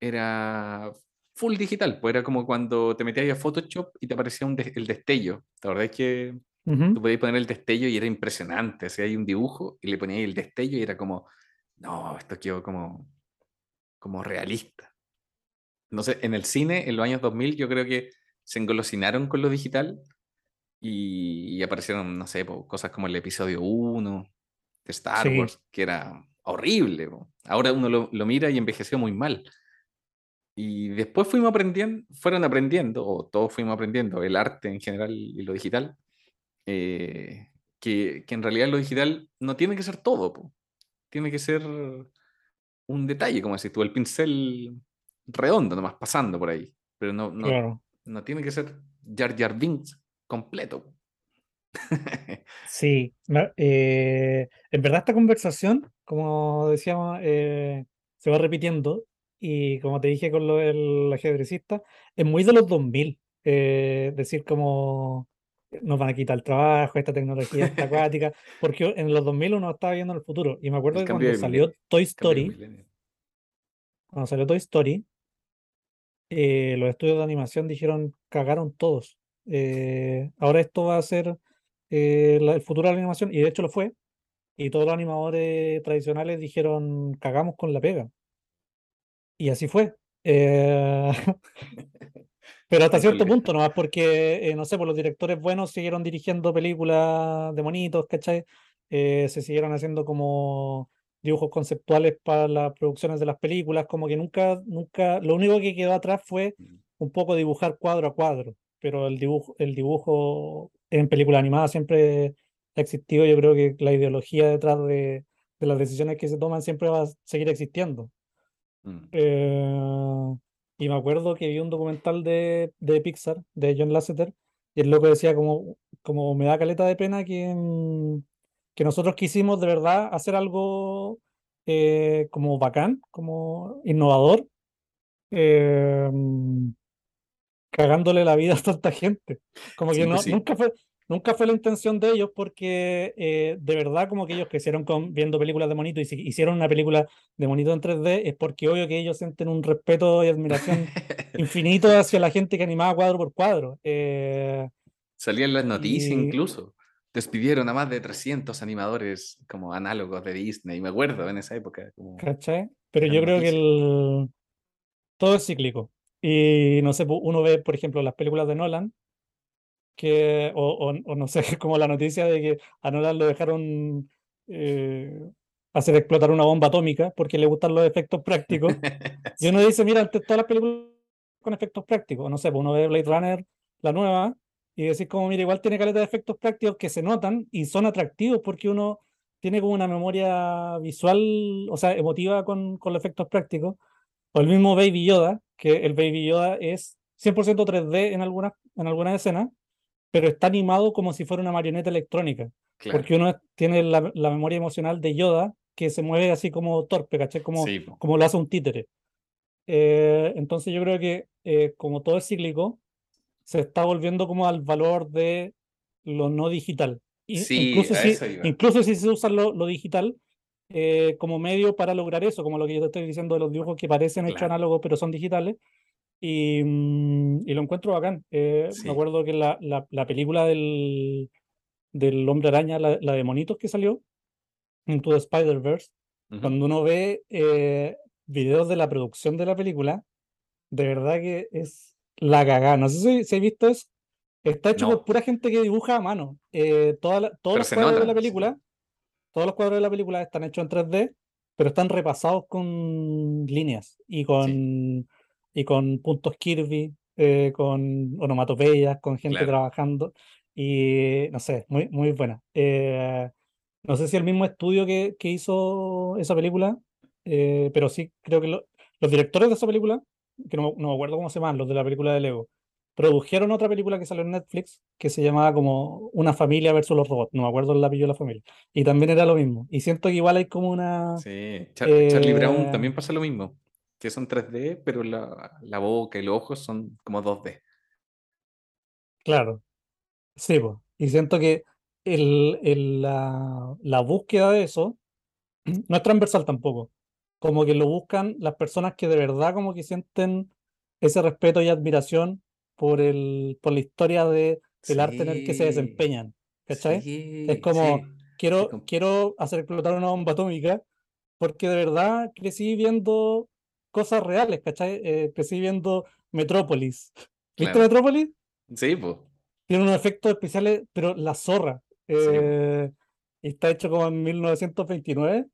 era full digital, pues era como cuando te metías a Photoshop y te aparecía un des- el destello, la verdad es que Ujú. tú podías poner el destello y era impresionante, o sea, hay un dibujo y le ponías el destello y era como, no, esto quedó como, como realista. No sé, en el cine, en los años 2000, yo creo que se engolosinaron con lo digital y, y aparecieron, no sé, po, cosas como el episodio 1 de Star Sí. Wars, que era horrible. po. Ahora uno lo, lo mira y envejeció muy mal. Y después fuimos aprendiendo, fueron aprendiendo, o todos fuimos aprendiendo, el arte en general y lo digital, eh, que, que en realidad lo digital no tiene que ser todo, po. tiene que ser un detalle, como decís tú, el pincel redondo, nomás pasando por ahí. Pero no, no, Claro. no tiene que ser Jar Jar Binks completo. [LAUGHS] Sí, eh, en verdad esta conversación, como decíamos, eh, se va repitiendo y como te dije con lo del ajedrecista, es muy de los 2000, eh, decir como nos van a quitar el trabajo, esta tecnología está [LAUGHS] acuática, porque en los 2000 uno estaba viendo el futuro y me acuerdo El que cuando salió Toy Story, cuando salió Toy Story, eh, los estudios de animación dijeron, cagaron todos. Eh, ahora esto va a ser eh, la- el futuro de la animación, y de hecho lo fue. Y todos los animadores tradicionales dijeron, cagamos con la pega. Y así fue. Eh, [LAUGHS] pero hasta cierto punto, nomás porque, eh, no sé, pues los directores buenos siguieron dirigiendo películas de monitos, ¿cachai? Eh, se siguieron haciendo como dibujos conceptuales para las producciones de las películas, como que nunca, nunca, lo único que quedó atrás fue un poco dibujar cuadro a cuadro, pero el dibujo, el dibujo en película animada siempre ha existido. Yo creo que la ideología detrás de, de las decisiones que se toman siempre va a seguir existiendo. Mm. Eh, y me acuerdo que vi un documental de, de Pixar, de John Lasseter, y el loco decía como, como me da caleta de pena que, mm, que nosotros quisimos de verdad hacer algo eh, como bacán, como innovador, eh, mm, cagándole la vida a tanta gente. Como que pues no, sí. nunca fue, nunca fue la intención de ellos porque eh, de verdad como que ellos crecieron con, viendo películas de monito y si hicieron una película de monito en 3D es porque obvio que ellos sienten un respeto y admiración [LAUGHS] infinito hacia la gente que animaba cuadro por cuadro. Eh, Salían las noticias Y- incluso. Despidieron a más de 300 animadores como análogos de Disney, me acuerdo en esa época. como- ¿cachai? Pero yo creo que el... todo es cíclico. Y no sé, uno ve, por ejemplo, las películas de Nolan, que, o, o- o no sé, [LAUGHS] como la noticia de que a Nolan lo dejaron eh, hacer explotar una bomba atómica porque le gustan los efectos prácticos. [LAUGHS] Y uno dice, mira, todas las películas con efectos prácticos, no sé, pues uno ve Blade Runner, la nueva, y decís como, mira, igual tiene caleta de efectos prácticos que se notan y son atractivos porque uno tiene como una memoria visual, o sea, emotiva con, con los efectos prácticos. O el mismo Baby Yoda, que el Baby Yoda es 100% 3D en algunas, en algunas escenas, pero está animado como si fuera una marioneta electrónica Claro. porque uno tiene la, la memoria emocional de Yoda que se mueve así como torpe, ¿cachai? Como, Sí, como lo hace un títere. Eh, entonces yo creo que eh, como todo es cíclico, se está volviendo como al valor de lo no digital. Sí, incluso, si, incluso si se usa lo, lo digital eh, como medio para lograr eso, como lo que yo te estoy diciendo de los dibujos que parecen hechos Claro. análogos pero son digitales. Y, mm, y lo encuentro bacán. Eh, Sí. Me acuerdo que la, la, la película del, del Hombre Araña, la, la de monitos que salió, Into the Spider-Verse, Ujú. cuando uno ve eh, videos de la producción de la película, de verdad que es la cagada. No sé si, si has visto eso. Está hecho No. por pura gente que dibuja a mano. Eh, toda la- todos los cuadros de la película, todos los cuadros de la película están hechos en 3D, pero están repasados con líneas y con, y con puntos Kirby, eh, con onomatopeyas, con gente Claro. trabajando. Y no sé, muy, muy buena. Eh, no sé si el mismo estudio que, que hizo esa película, eh, pero sí creo que lo- los directores de esa película, que no me acuerdo cómo se llaman, los de la película de Lego, produjeron otra película que salió en Netflix que se llamaba como Una familia versus los robots. No me acuerdo el apellido de la familia. Y también era lo mismo. Y siento que igual hay como una. Sí, Char- Charlie Brown Eh, también pasa lo mismo, que son 3D, pero la, la boca y los ojos son como 2D. Claro. Sí, pues. Y siento que el, el- la, la búsqueda de eso [CLEARS THROAT] no es transversal tampoco. Como que lo buscan las personas que de verdad como que sienten ese respeto y admiración por el, por la historia de, del arte en el que se Sí, desempeñan. ¿Cachai? sí, Es como, sí. quiero, quiero hacer explotar una bomba atómica porque de verdad crecí viendo cosas reales, ¿cachai? Eh, crecí viendo Metrópolis. ¿Viste Claro. Metrópolis? Sí, pues. Tiene unos efectos especiales, pero la zorra. Eh, está hecho como en 1929.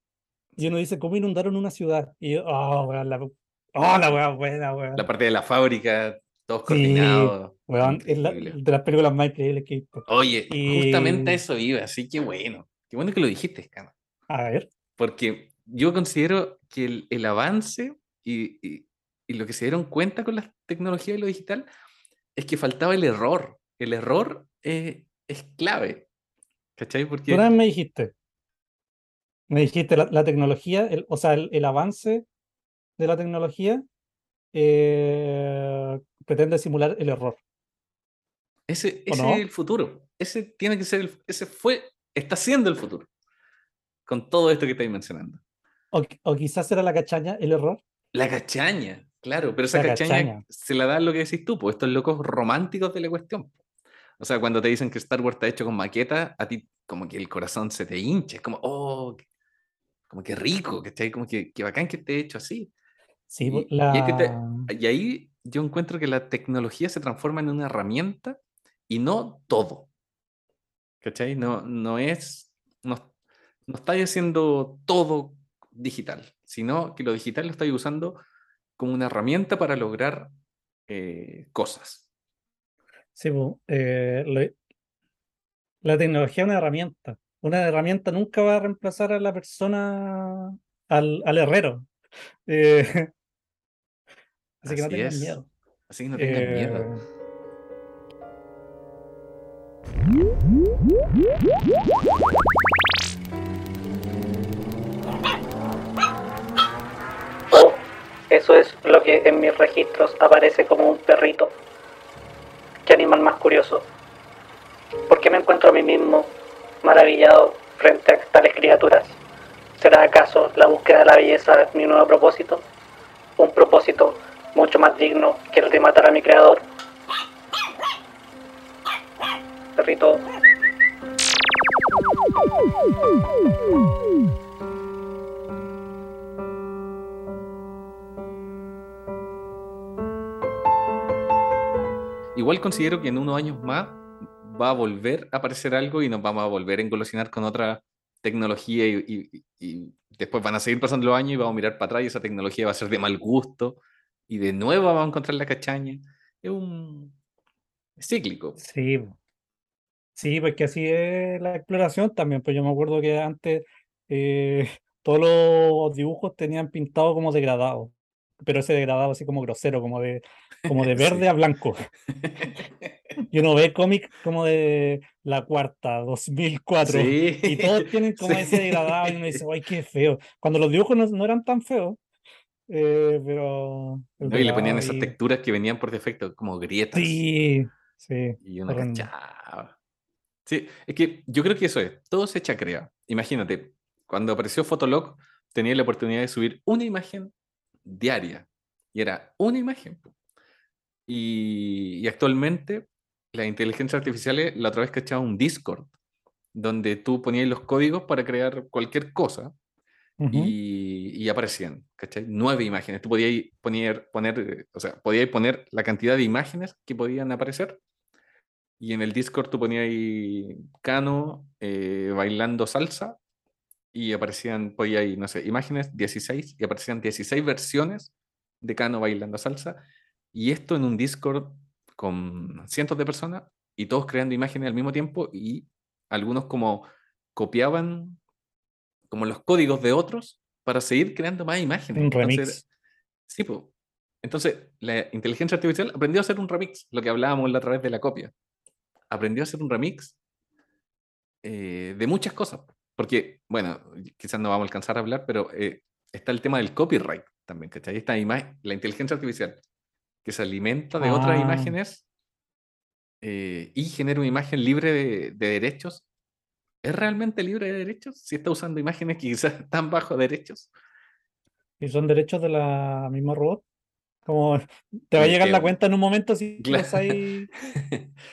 Y uno dice, ¿cómo inundaron una ciudad? Y oh, la, oh, la buena, weón. La parte de la fábrica, todos Sí, coordinados. Weón, es la- de las películas más increíbles que he visto. Oye, Y- justamente a eso iba, así que bueno. Qué bueno que lo dijiste, Cama. A ver, Porque yo considero que el, el avance y, y- y lo que se dieron cuenta con la tecnología y lo digital es que faltaba el error. El error eh, es clave. ¿Cachai? Porque una vez me dijiste, me dijiste la, la tecnología, el, o sea, el, el avance de la tecnología eh, pretende simular el error. ese, ¿O ese no? es el futuro. Ese tiene que ser el, ese fue, está siendo el futuro. Con todo esto que estáis mencionando. O, o quizás era la cachaña el error. La cachaña, claro, pero esa La cachaña, cachaña. se la da lo que decís tú, pues estos locos románticos de la cuestión. O sea, cuando te dicen que Star Wars está hecho con maqueta, a ti como que el corazón se te hincha, es como, oh, como que rico, ¿cachai? Como que, que bacán que esté hecho así. Sí, Y, po- y ahí que te- la... y ahí yo encuentro que la tecnología se transforma en una herramienta y no todo. ¿Cachai? No, no es, no, no estáis haciendo todo digital, sino que lo digital lo estáis usando como una herramienta para lograr eh, cosas. Sí, eh, lo- la tecnología es una herramienta. una herramienta nunca va a reemplazar a la persona, al, al herrero. [LAUGHS] Eh, así que no tengan es. miedo. Así que no tengan miedo. Eh, Oh, eso es lo que en mis registros aparece como un perrito. Qué animal más curioso. ¿Por qué me encuentro a mí mismo maravillado frente a tales criaturas? ¿Será acaso la búsqueda de la belleza mi nuevo propósito? Un propósito mucho más digno que el de matar a mi creador. Perrito, Igual considero que en unos años más va a volver a aparecer algo y nos vamos a volver a engolosinar con otra tecnología y, y- después van a seguir pasando los años y vamos a mirar para atrás y esa tecnología va a ser de mal gusto y de nuevo vamos a encontrar la cachaña. Es un es cíclico. Sí, sí, porque así es la exploración también. Pues yo me acuerdo que antes eh, [LAUGHS] todos los dibujos tenían pintado como degradado, pero ese degradado así como grosero, como de, como de [LAUGHS] Sí. verde a blanco. [LAUGHS] Y uno ve cómics como de la cuarta, 2004, Sí, y todos tienen como sí. ese degradado y uno dice, ¡ay, qué feo! Cuando los dibujos no, no eran tan feos, eh, pero... No, y le ponían degradado esas texturas que venían por defecto, como grietas. Sí, sí. Y una cachaba. Sí, es que yo creo que eso es, todo se echa crea. Imagínate, cuando apareció Fotolog, tenía la oportunidad de subir una imagen diaria. Y era una imagen. Y, y actualmente, la inteligencia artificial, la otra vez cachaba un Discord, donde tú ponías los códigos para crear cualquier cosa Y, aparecían, ¿cachai? Nueve imágenes. Tú podías poner, poner, eh, o sea, podías poner la cantidad de imágenes que podían aparecer. Y en el Discord tú ponías Cano eh, bailando salsa y aparecían, podía ahí, no sé, imágenes 16 y aparecían 16 versiones de Cano bailando salsa. Y esto en un Discord con cientos de personas y todos creando imágenes al mismo tiempo y algunos como copiaban como los códigos de otros para seguir creando más imágenes. Un Entonces, remix. sí, pues. Entonces, la inteligencia artificial aprendió a hacer un remix, lo que hablábamos la otra vez de la copia. Aprendió a hacer un remix eh, de muchas cosas. Porque, bueno, quizás no vamos a alcanzar a hablar, pero eh, está el tema del copyright también, ¿cachai? Esta ima- la inteligencia artificial que se alimenta de otras Ah. imágenes eh, y genera una imagen libre de, de derechos. ¿Es realmente libre de derechos? Si está usando imágenes que quizás [LAUGHS] están bajo derechos. Y son derechos de la misma robot. Como [LAUGHS] te va a llegar la cuenta en un momento si [LAUGHS] Claro. ahí.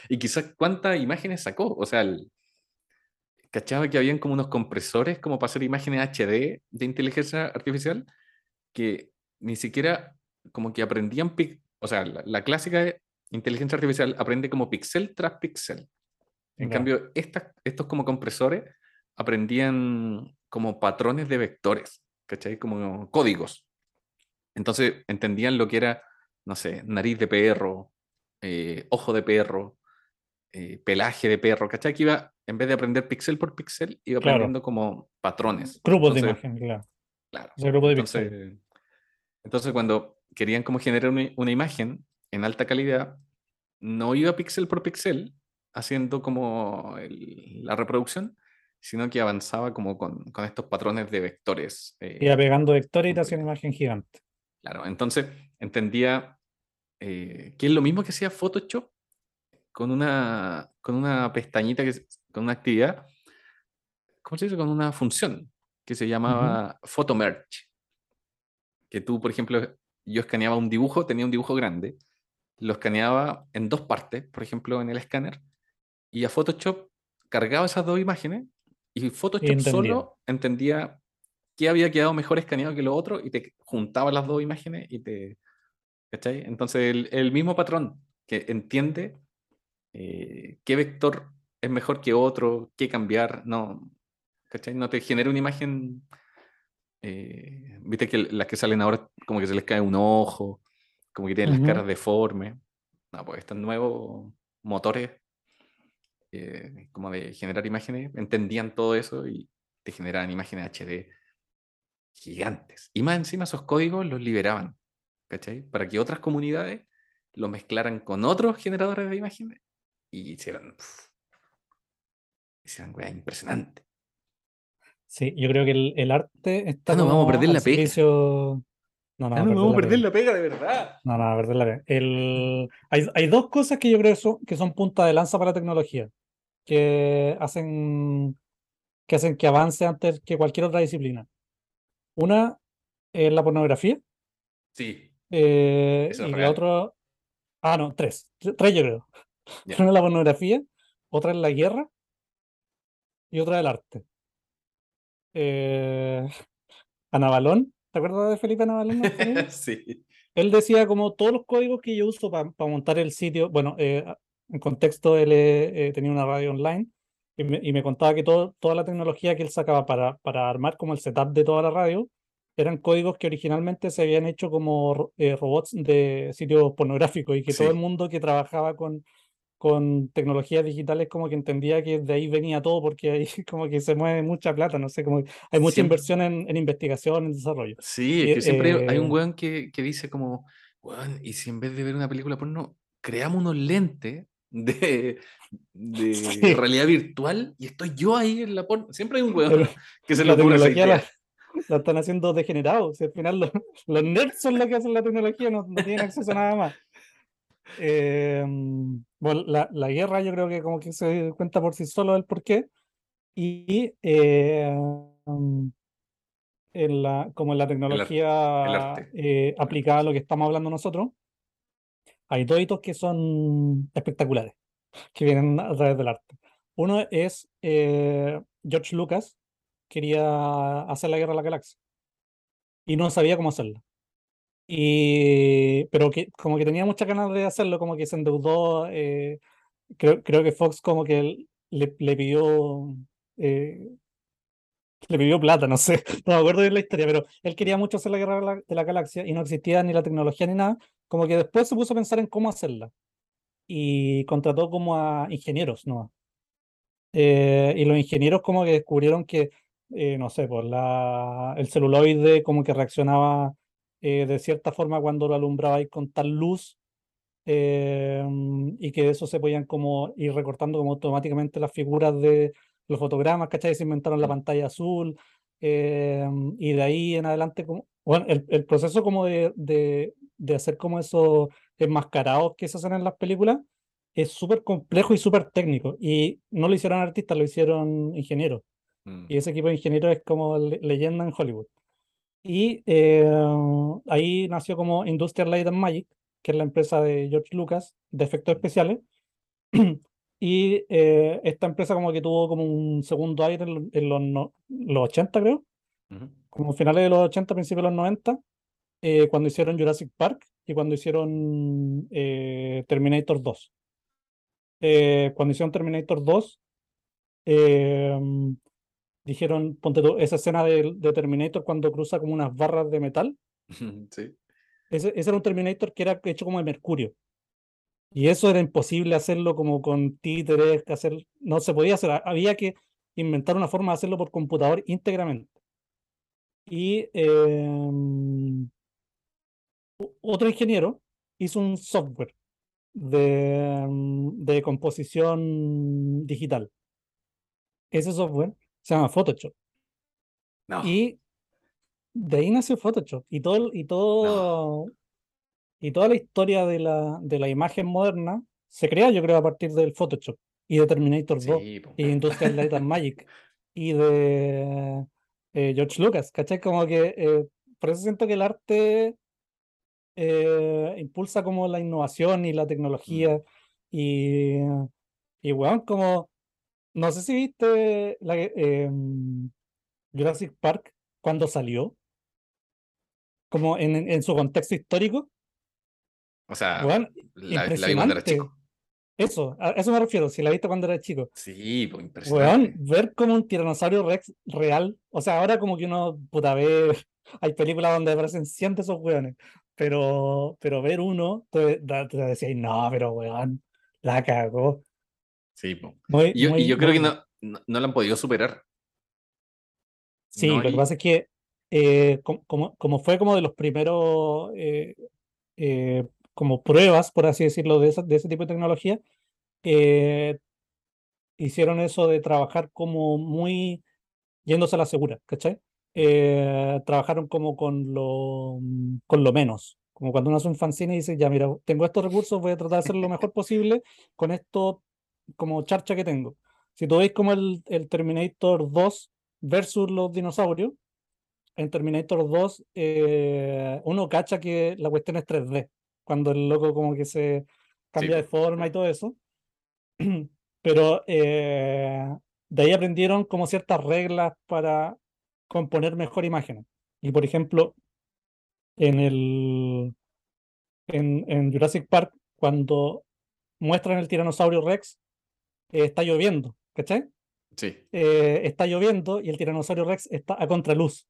y quizás cuántas imágenes sacó. O sea, el- cachaba que habían como unos compresores como para hacer imágenes HD de inteligencia artificial que ni siquiera como que aprendían, o sea, la, la clásica de inteligencia artificial aprende como pixel tras pixel. En cambio, estos como compresores aprendían como patrones de vectores, ¿cachai? Como códigos. Entonces entendían lo que era, no sé, nariz de perro, eh, ojo de perro, eh, pelaje de perro, ¿cachai? Que iba, en vez de aprender pixel por pixel, iba Claro. aprendiendo como patrones. Grupos de imagen, claro. Claro. Grupo de entonces, entonces, cuando querían como generar una, una imagen en alta calidad, no iba píxel por píxel haciendo como el- la reproducción, sino que avanzaba como con, con estos patrones de vectores. eh, Iba pegando vectores y te hacía una imagen gigante. Claro, entonces entendía eh, que es lo mismo que hacía Photoshop con una, con una pestañita, que, con una actividad, ¿cómo se dice? Con una función que se llamaba Photo Merge. Que tú, por ejemplo, yo escaneaba un dibujo, tenía un dibujo grande, lo escaneaba en dos partes, por ejemplo, en el escáner, y a Photoshop cargaba esas dos imágenes y Photoshop solo entendía qué había quedado mejor escaneado que lo otro y te juntaba las dos imágenes y te... ¿Cachai? Entonces el, el mismo patrón que entiende eh, qué vector es mejor que otro, qué cambiar, no, ¿cachai? No te genera una imagen, eh, viste que las que salen ahora como que se les cae un ojo, como que tienen las caras deformes. No, pues estos nuevos motores eh, como de generar imágenes, entendían todo eso y te generaban imágenes HD gigantes. Y más encima esos códigos los liberaban, ¿cachai? Para que otras comunidades lo mezclaran con otros generadores de imágenes y hicieran, pf, hicieran weá impresionante. Sí, yo creo que el, el arte está Ah, no, vamos a perder la pega. No, no, Ah, no, vamos a perder la pega de verdad. No, no, a perder la pega. El... Hay, hay dos cosas que yo creo que son, que son punta de lanza para la tecnología, que hacen que hacen que avance antes que cualquier otra disciplina. Una es la pornografía, Sí, eh, Eso es y la otra... Ah, no, tres. Tre- Tres yo creo. [LAUGHS] Una es la pornografía, otra es la guerra y otra el arte. Eh, [LAUGHS] Ana Balón, ¿te acuerdas de Felipe Ana Balón? [LAUGHS] Sí. él decía como todos los códigos que yo uso para montar el sitio, bueno, eh, en contexto él eh, eh, tenía una radio online y me, y me contaba que todo, toda la tecnología que él sacaba para, para armar como el setup de toda la radio eran códigos que originalmente se habían hecho como eh, robots de sitios pornográficos y que todo el Sí. mundo que trabajaba con, con tecnologías digitales como que entendía que de ahí venía todo porque ahí [LAUGHS] como que se mueve mucha plata, no sé, como hay mucha Siempre- inversión en, en investigación, en desarrollo. Sí, Y, es que siempre hay eh, un weón que, que dice como, weón, y si en vez de ver una película porno, creamos unos lentes de, de Sí. realidad virtual y estoy yo ahí en la porno. Siempre hay un weón que se la le tecnología la, la están haciendo degenerados. si al final los, los nerds son los que hacen la tecnología, no, no tienen acceso a nada más. Eh, bueno, la, la guerra yo creo que como que se cuenta por sí solo el porqué. Y eh, en la, como en la tecnología arte. eh, aplicada a lo que estamos hablando nosotros, hay dos hitos que son espectaculares, que vienen a través del arte. Uno es eh, George Lucas quería hacer la guerra a la galaxia y no sabía cómo hacerla. Y, pero que como que tenía muchas ganas de hacerlo, como que se endeudó. eh, creo, creo que Fox como que le, le pidió eh, [LAUGHS] le pidió plata, no sé, [LAUGHS] no me acuerdo de la historia, pero él quería mucho hacer la guerra de la, galaxia y no existía ni la tecnología ni nada. Como que después se puso a pensar en cómo hacerla y contrató como a ingenieros, ¿no? Eh, y los ingenieros como que descubrieron que, eh, no sé, pues la, el celuloide como que reaccionaba eh, de cierta forma cuando lo alumbraba con tal luz eh, y que de eso se podían como ir recortando como automáticamente las figuras de los fotogramas, ¿cachai? Se inventaron la pantalla azul eh, y de ahí en adelante, como, bueno, el, el proceso como de, de, de hacer como esos enmascarados que se hacen en las películas es súper complejo y súper técnico y no lo hicieron artistas, lo hicieron ingenieros Mm. y ese equipo de ingenieros es como le- leyenda en Hollywood. Y eh, ahí nació como Industrial Light and Magic, que es la empresa de George Lucas de efectos especiales. [CLEARS THROAT] y eh, esta empresa como que tuvo como un segundo aire en, lo- en los, no- los 80, creo, como finales de los 80, principios de los 90, eh, cuando hicieron Jurassic Park y cuando hicieron eh, Terminator 2. Eh, cuando hicieron Terminator 2, eh, dijeron, ponte tú, esa escena de, de Terminator cuando cruza como unas barras de metal, [LAUGHS] Sí. ese, ese era un Terminator que era hecho como de mercurio. Y eso era imposible hacerlo como con títeres, que hacer, no se podía hacer, ha- había que inventar una forma de hacerlo por computador íntegramente. Y em, otro ingeniero hizo un software de, em, de composición digital. Ese software se llama Photoshop. No. Y de ahí nació Photoshop. Y todo, y todo, y toda la historia de la, de la imagen moderna se crea, yo creo, a partir del Photoshop y de Terminator 2 Sí, po. y Industrial Light and Magic [LAUGHS] y de eh, George Lucas, ¿cachai? Como que eh, por eso siento que el arte eh, impulsa como la innovación y la tecnología y, y weón, como no sé si viste la, em, Jurassic Park cuando salió, como en- en su contexto histórico, O sea, weón, la, la vi cuando era chico. Eso, a eso me refiero, si la viste cuando era chico. Sí, pues Weón, impresionante. ver como un tiranosaurio rex real, o sea, ahora como que uno, puta, ve, [LAUGHS] hay películas donde aparecen 100 de esos weones, pero, pero ver uno, te, te decías, no, pero weón, la cagó. Sí. Muy- Y yo, y muy- yo creo que no, no, no lo han podido superar. Sí, No lo que pasa es que eh, com- como, como fue como de los primeros eh, eh, como pruebas, por así decirlo, de, esa- de ese tipo de tecnología, eh, hicieron eso de trabajar como muy yéndose a la segura, ¿cachai? Eh, trabajaron como con lo, con lo menos. Como cuando uno hace un fanzine y dice, ya, mira, tengo estos recursos, voy a tratar de hacer lo mejor posible con esto como charcha que tengo. Si tú veis como el, el Terminator 2 versus los dinosaurios, en Terminator 2 eh, uno cacha que la cuestión es 3D, cuando el loco como que se cambia de forma y todo eso. [CLEARS THROAT] Pero eh, de ahí aprendieron como ciertas reglas para componer mejor imágenes. Y por ejemplo, en el en, en Jurassic Park, cuando muestran el tiranosaurio Rex, eh, está lloviendo, ¿cachai? Sí, eh, está lloviendo y el tiranosaurio Rex está a contraluz.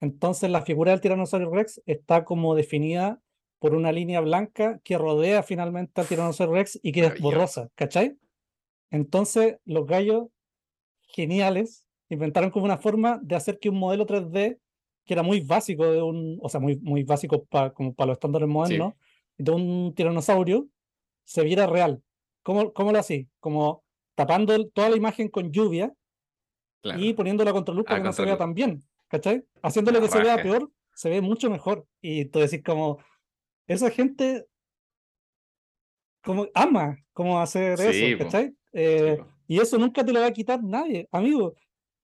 Entonces la figura del tiranosaurio Rex está como definida por una línea blanca que rodea finalmente al tiranosaurio Rex y que es Maravilloso. borrosa, ¿cachai? Entonces los gallos geniales inventaron como una forma de hacer que un modelo 3D que era muy básico de un, o sea, muy, muy básico pa- como para los estándares modernos, de un tiranosaurio, se viera real. ¿Cómo, cómo lo hacía? Como tapando toda la imagen con lluvia claro. y poniéndola a contraluz para que no se vea tan bien, ¿cachai? Haciéndole La que se vea peor, se ve mucho mejor. Y tú decís como, esa gente como ama cómo hacer Sí, eso, po. ¿cachai? Eh, y eso nunca te lo va a quitar nadie, amigo.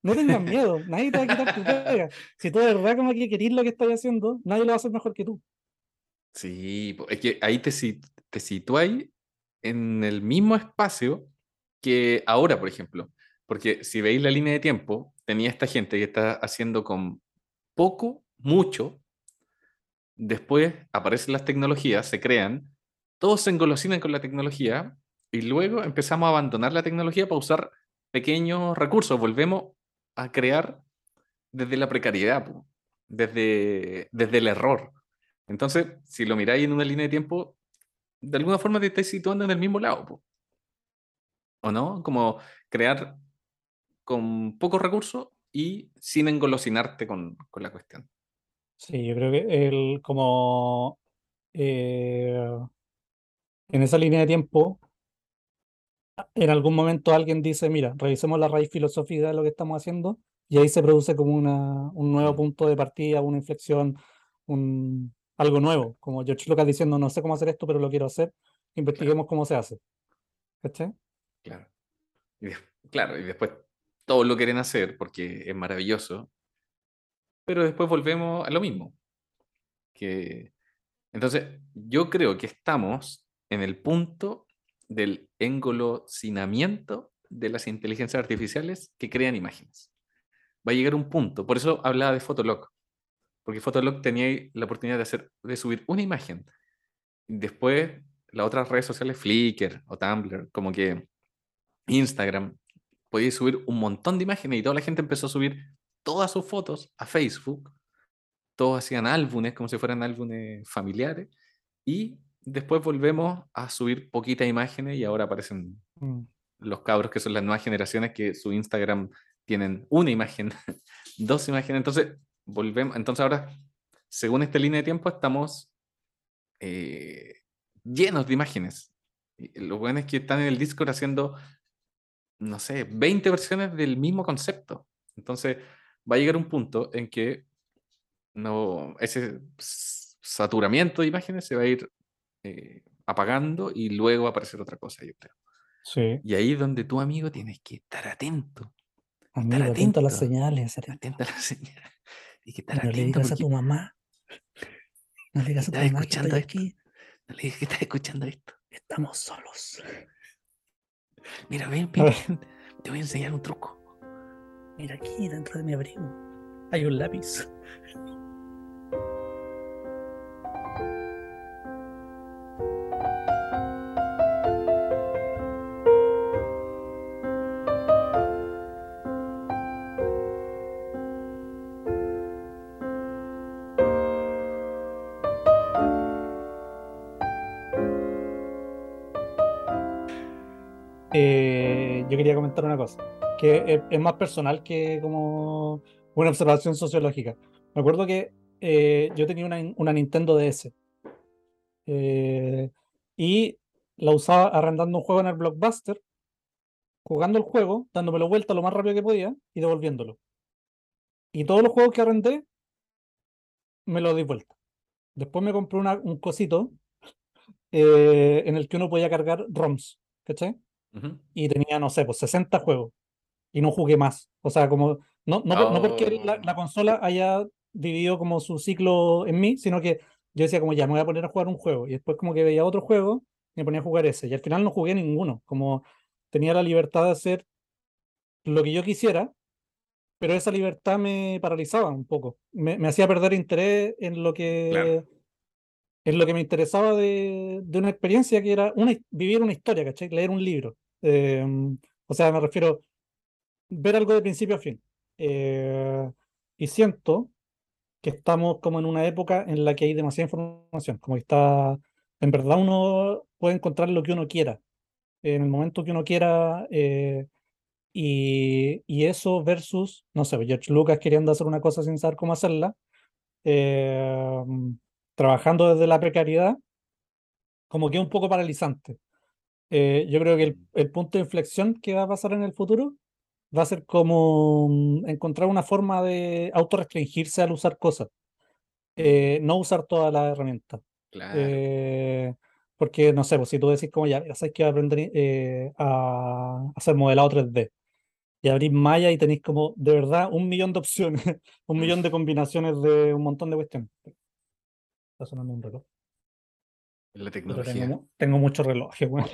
No tengas [LAUGHS] miedo, nadie te va a quitar tu pega. Si tú de verdad como que querís lo que estás haciendo, nadie lo va a hacer mejor que tú. Sí, es que ahí te, te situáis en el mismo espacio que ahora, por ejemplo. Porque si veis la línea de tiempo, tenía esta gente que está haciendo con poco, mucho. Después aparecen las tecnologías, se crean, todos se engolosinan con la tecnología y luego empezamos a abandonar la tecnología para usar pequeños recursos. Volvemos a crear desde la precariedad, desde, desde el error. Entonces, si lo miráis en una línea de tiempo, de alguna forma te estáis situando en el mismo lado. ¿o no? Como crear con pocos recursos y sin engolosinarte con, con la cuestión. Sí, yo creo que el como eh, en esa línea de tiempo, en algún momento alguien dice, mira, revisemos la raíz filosófica de lo que estamos haciendo, y ahí se produce como una, un nuevo punto de partida, una inflexión, un, algo nuevo, como George Lucas diciendo, no sé cómo hacer esto, pero lo quiero hacer, investiguemos cómo se hace. ¿Cachai? Claro. Y claro, y después todos lo quieren hacer porque es maravilloso, pero después volvemos a lo mismo. Que... Entonces, yo creo que estamos en el punto del engolosinamiento de las inteligencias artificiales que crean imágenes. Va a llegar un punto, por eso hablaba de Fotolog, porque Fotolog tenía la oportunidad de, hacer, de subir una imagen. Después, las otras redes sociales, Flickr o Tumblr, como que Instagram, podías subir un montón de imágenes y toda la gente empezó a subir todas sus fotos a Facebook. Todos hacían álbumes como si fueran álbumes familiares. Y después volvemos a subir poquitas imágenes y ahora aparecen Mm. los cabros que son las nuevas generaciones que su Instagram tienen una imagen, [LAUGHS] dos imágenes. Entonces, volvemos. Entonces ahora, según esta línea de tiempo, estamos eh, llenos de imágenes. Lo bueno es que están en el Discord haciendo, no sé, 20 versiones del mismo concepto. Entonces, va a llegar un punto en que no, ese saturamiento de imágenes se va a ir eh, apagando y luego va a aparecer otra cosa, yo creo. Sí, Y ahí es donde tu amigo tienes que estar atento, amigo, atento a las señales, atento. atento a la señal. Y que estar no le digas a tu mamá, no le digas a tu mamá que escuchando estoy aquí, no le digas que estás escuchando esto. estamos solos. Mira, ven, ven, ven, te voy a enseñar un truco. Mira aquí dentro de mi abrigo hay un lápiz. Comentar una cosa, que es, es más personal que como una observación sociológica. Me acuerdo que eh, yo tenía una, una Nintendo DS eh, y la usaba arrendando un juego en el Blockbuster, jugando el juego, dándome vuelta lo más rápido que podía y devolviéndolo. Y todos los juegos que arrendé me los di vuelta. Después me compré una- un cosito eh, en el que uno podía cargar ROMs, ¿cachai? Y tenía, no sé, pues 60 juegos y no jugué más. O sea, como, no, no, no porque la, la Oh. consola haya vivido como su ciclo en mí, sino que yo decía como ya me voy a poner a jugar un juego y después como que veía otro juego y me ponía a jugar ese y al final no jugué ninguno, como tenía la libertad de hacer lo que yo quisiera, pero esa libertad me paralizaba un poco, me, me hacía perder interés en lo que... Claro. En lo que me interesaba de, de una experiencia que era una, vivir una historia, ¿cachai? Leer un libro. Eh, o sea, me refiero ver algo de principio a fin. Eh, y siento que estamos como en una época en la que hay demasiada información, como que está, en verdad uno puede encontrar lo que uno quiera, en el momento que uno quiera, eh, y, y eso versus, no sé, George Lucas queriendo hacer una cosa sin saber cómo hacerla, eh, trabajando desde la precariedad, como que es un poco paralizante. Eh, yo creo que el, el punto de inflexión que va a pasar en el futuro va a ser como mm, encontrar una forma de autorrestringirse al usar cosas, eh, no usar todas las herramientas. Claro. Eh, porque, no sé, pues si tú decís como ya, ya sabes que voy a aprender eh, a hacer modelado 3D y abrís Maya y tenéis como de verdad un millón de opciones, [LAUGHS] un millón de combinaciones de un montón de cuestiones. Está sonando un reloj. La tecnología. tengo, mu- tengo muchos relojes, [LAUGHS] weón.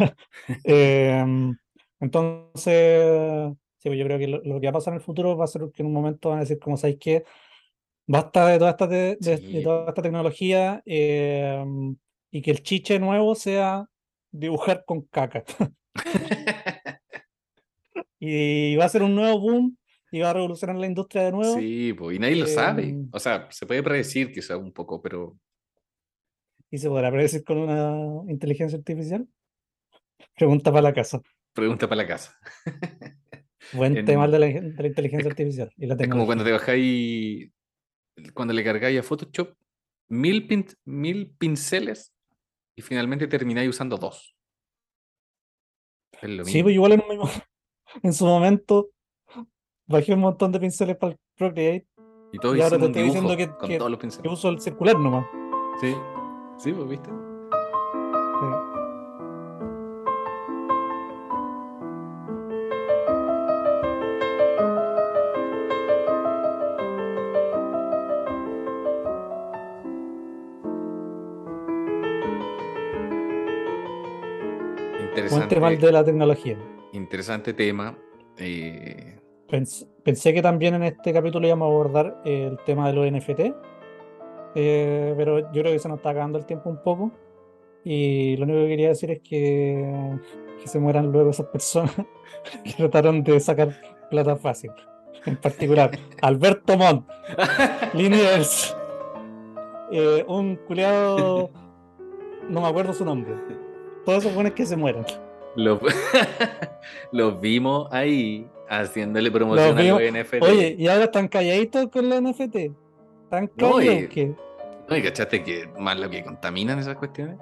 Em, entonces, sí, pues yo creo que lo, lo que va a pasar en el futuro va a ser que en un momento van a decir, como sabéis que basta de toda esta, de, de Sí. toda esta tecnología em, y que el chiche nuevo sea dibujar con caca. [LAUGHS] Y va a ser un nuevo boom y va a revolucionar la industria de nuevo. Sí, pues, y nadie lo sabe. Em, O sea, se puede predecir quizá un poco, pero ¿Y se podrá predecir con una inteligencia artificial? Pregunta para la casa. pregunta para la casa. [LAUGHS] Buen En- tema de la, de la inteligencia artificial. Y la Es como cuando te bajáis, cuando le cargáis a Photoshop mil, pin- mil pinceles y finalmente termináis usando dos. Es lo Sí, pues igual en, un [LAUGHS] en su momento bajé un montón de pinceles para el Procreate y todos y ahora te estoy diciendo que- que- pinceles. uso el circular nomás. Sí, sí, pues viste. Sí. Buen Interesante, tema el de la tecnología. interesante tema. eh, Pens- pensé que también en este capítulo íbamos a abordar el tema de los NFT, eh, pero yo creo que se nos está acabando el tiempo un poco. Y lo único que quería decir es que, que se mueran luego esas personas [LAUGHS] que trataron de sacar plata fácil. En particular, [LAUGHS] Alberto Montt, Liniers, eh, un culiado, no me acuerdo su nombre. Todos esos buenos que se mueran. los, [LAUGHS] los vimos ahí haciéndole promoción a los NFT. Oye, y ahora están calladitos con la NFT. Están No, y- callados que. ¿No? ¿Y cachaste que más lo que contaminan esas cuestiones?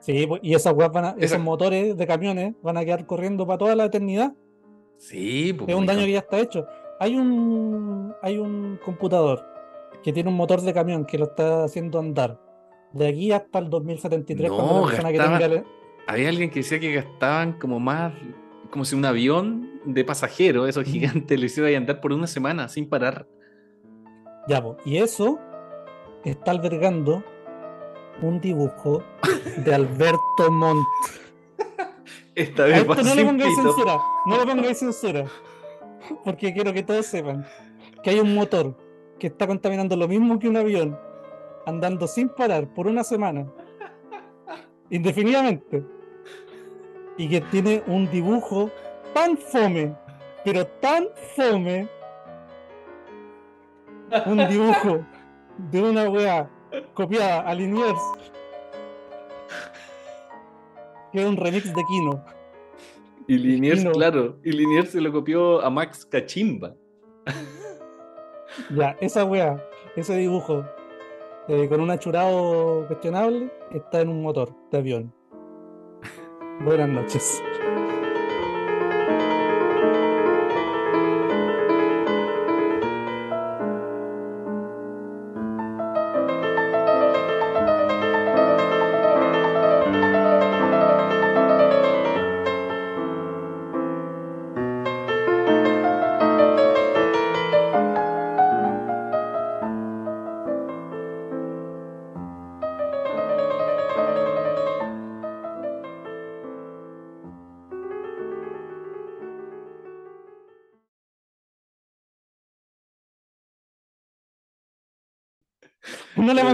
Sí, pues, y esas weas van a- esos motores de camiones van a quedar corriendo para toda la eternidad. Sí, pues. Es un daño que ya está hecho. Hay un, hay un computador que tiene un motor de camión que lo está haciendo andar de aquí hasta el 2073 cuando No, la persona que gastaba- tenga el- Había alguien que decía que gastaban como más, como si un avión de pasajeros, esos gigantes, lo hiciera andar por una semana sin parar. Ya, po, y eso está albergando un dibujo de Alberto Montt. [LAUGHS] Esta vez esto no le pongáis censura, no le pongáis censura. Porque quiero que todos sepan que hay un motor que está contaminando lo mismo que un avión, andando sin parar por una semana, indefinidamente, y que tiene un dibujo tan fome, pero tan fome, un dibujo de una wea copiada a Liniers, que es un remix de Kino. Y Liniers, claro, y Liniers se lo copió a Max Cachimba. Ya, esa weá, ese dibujo, eh, con un achurado cuestionable, está en un motor de avión. Buenas noches.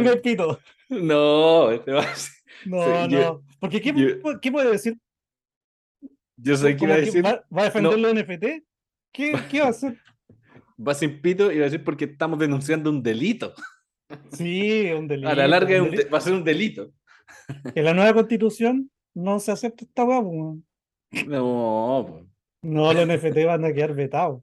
El. No, este va a ser- No, no. Porque ¿qué, yo- ¿qué puede decir? yo sé que ¿Como iba a decir, ¿Va, va a defender los NFT? ¿Qué, ¿Qué va a hacer? [LAUGHS] va sin pito y va a decir porque estamos denunciando un delito. [LAUGHS] Sí, un delito. [LAUGHS] A la larga un va a ser un delito. En la nueva constitución no se acepta esta weón. No, pues. No, los NFT van a quedar vetados.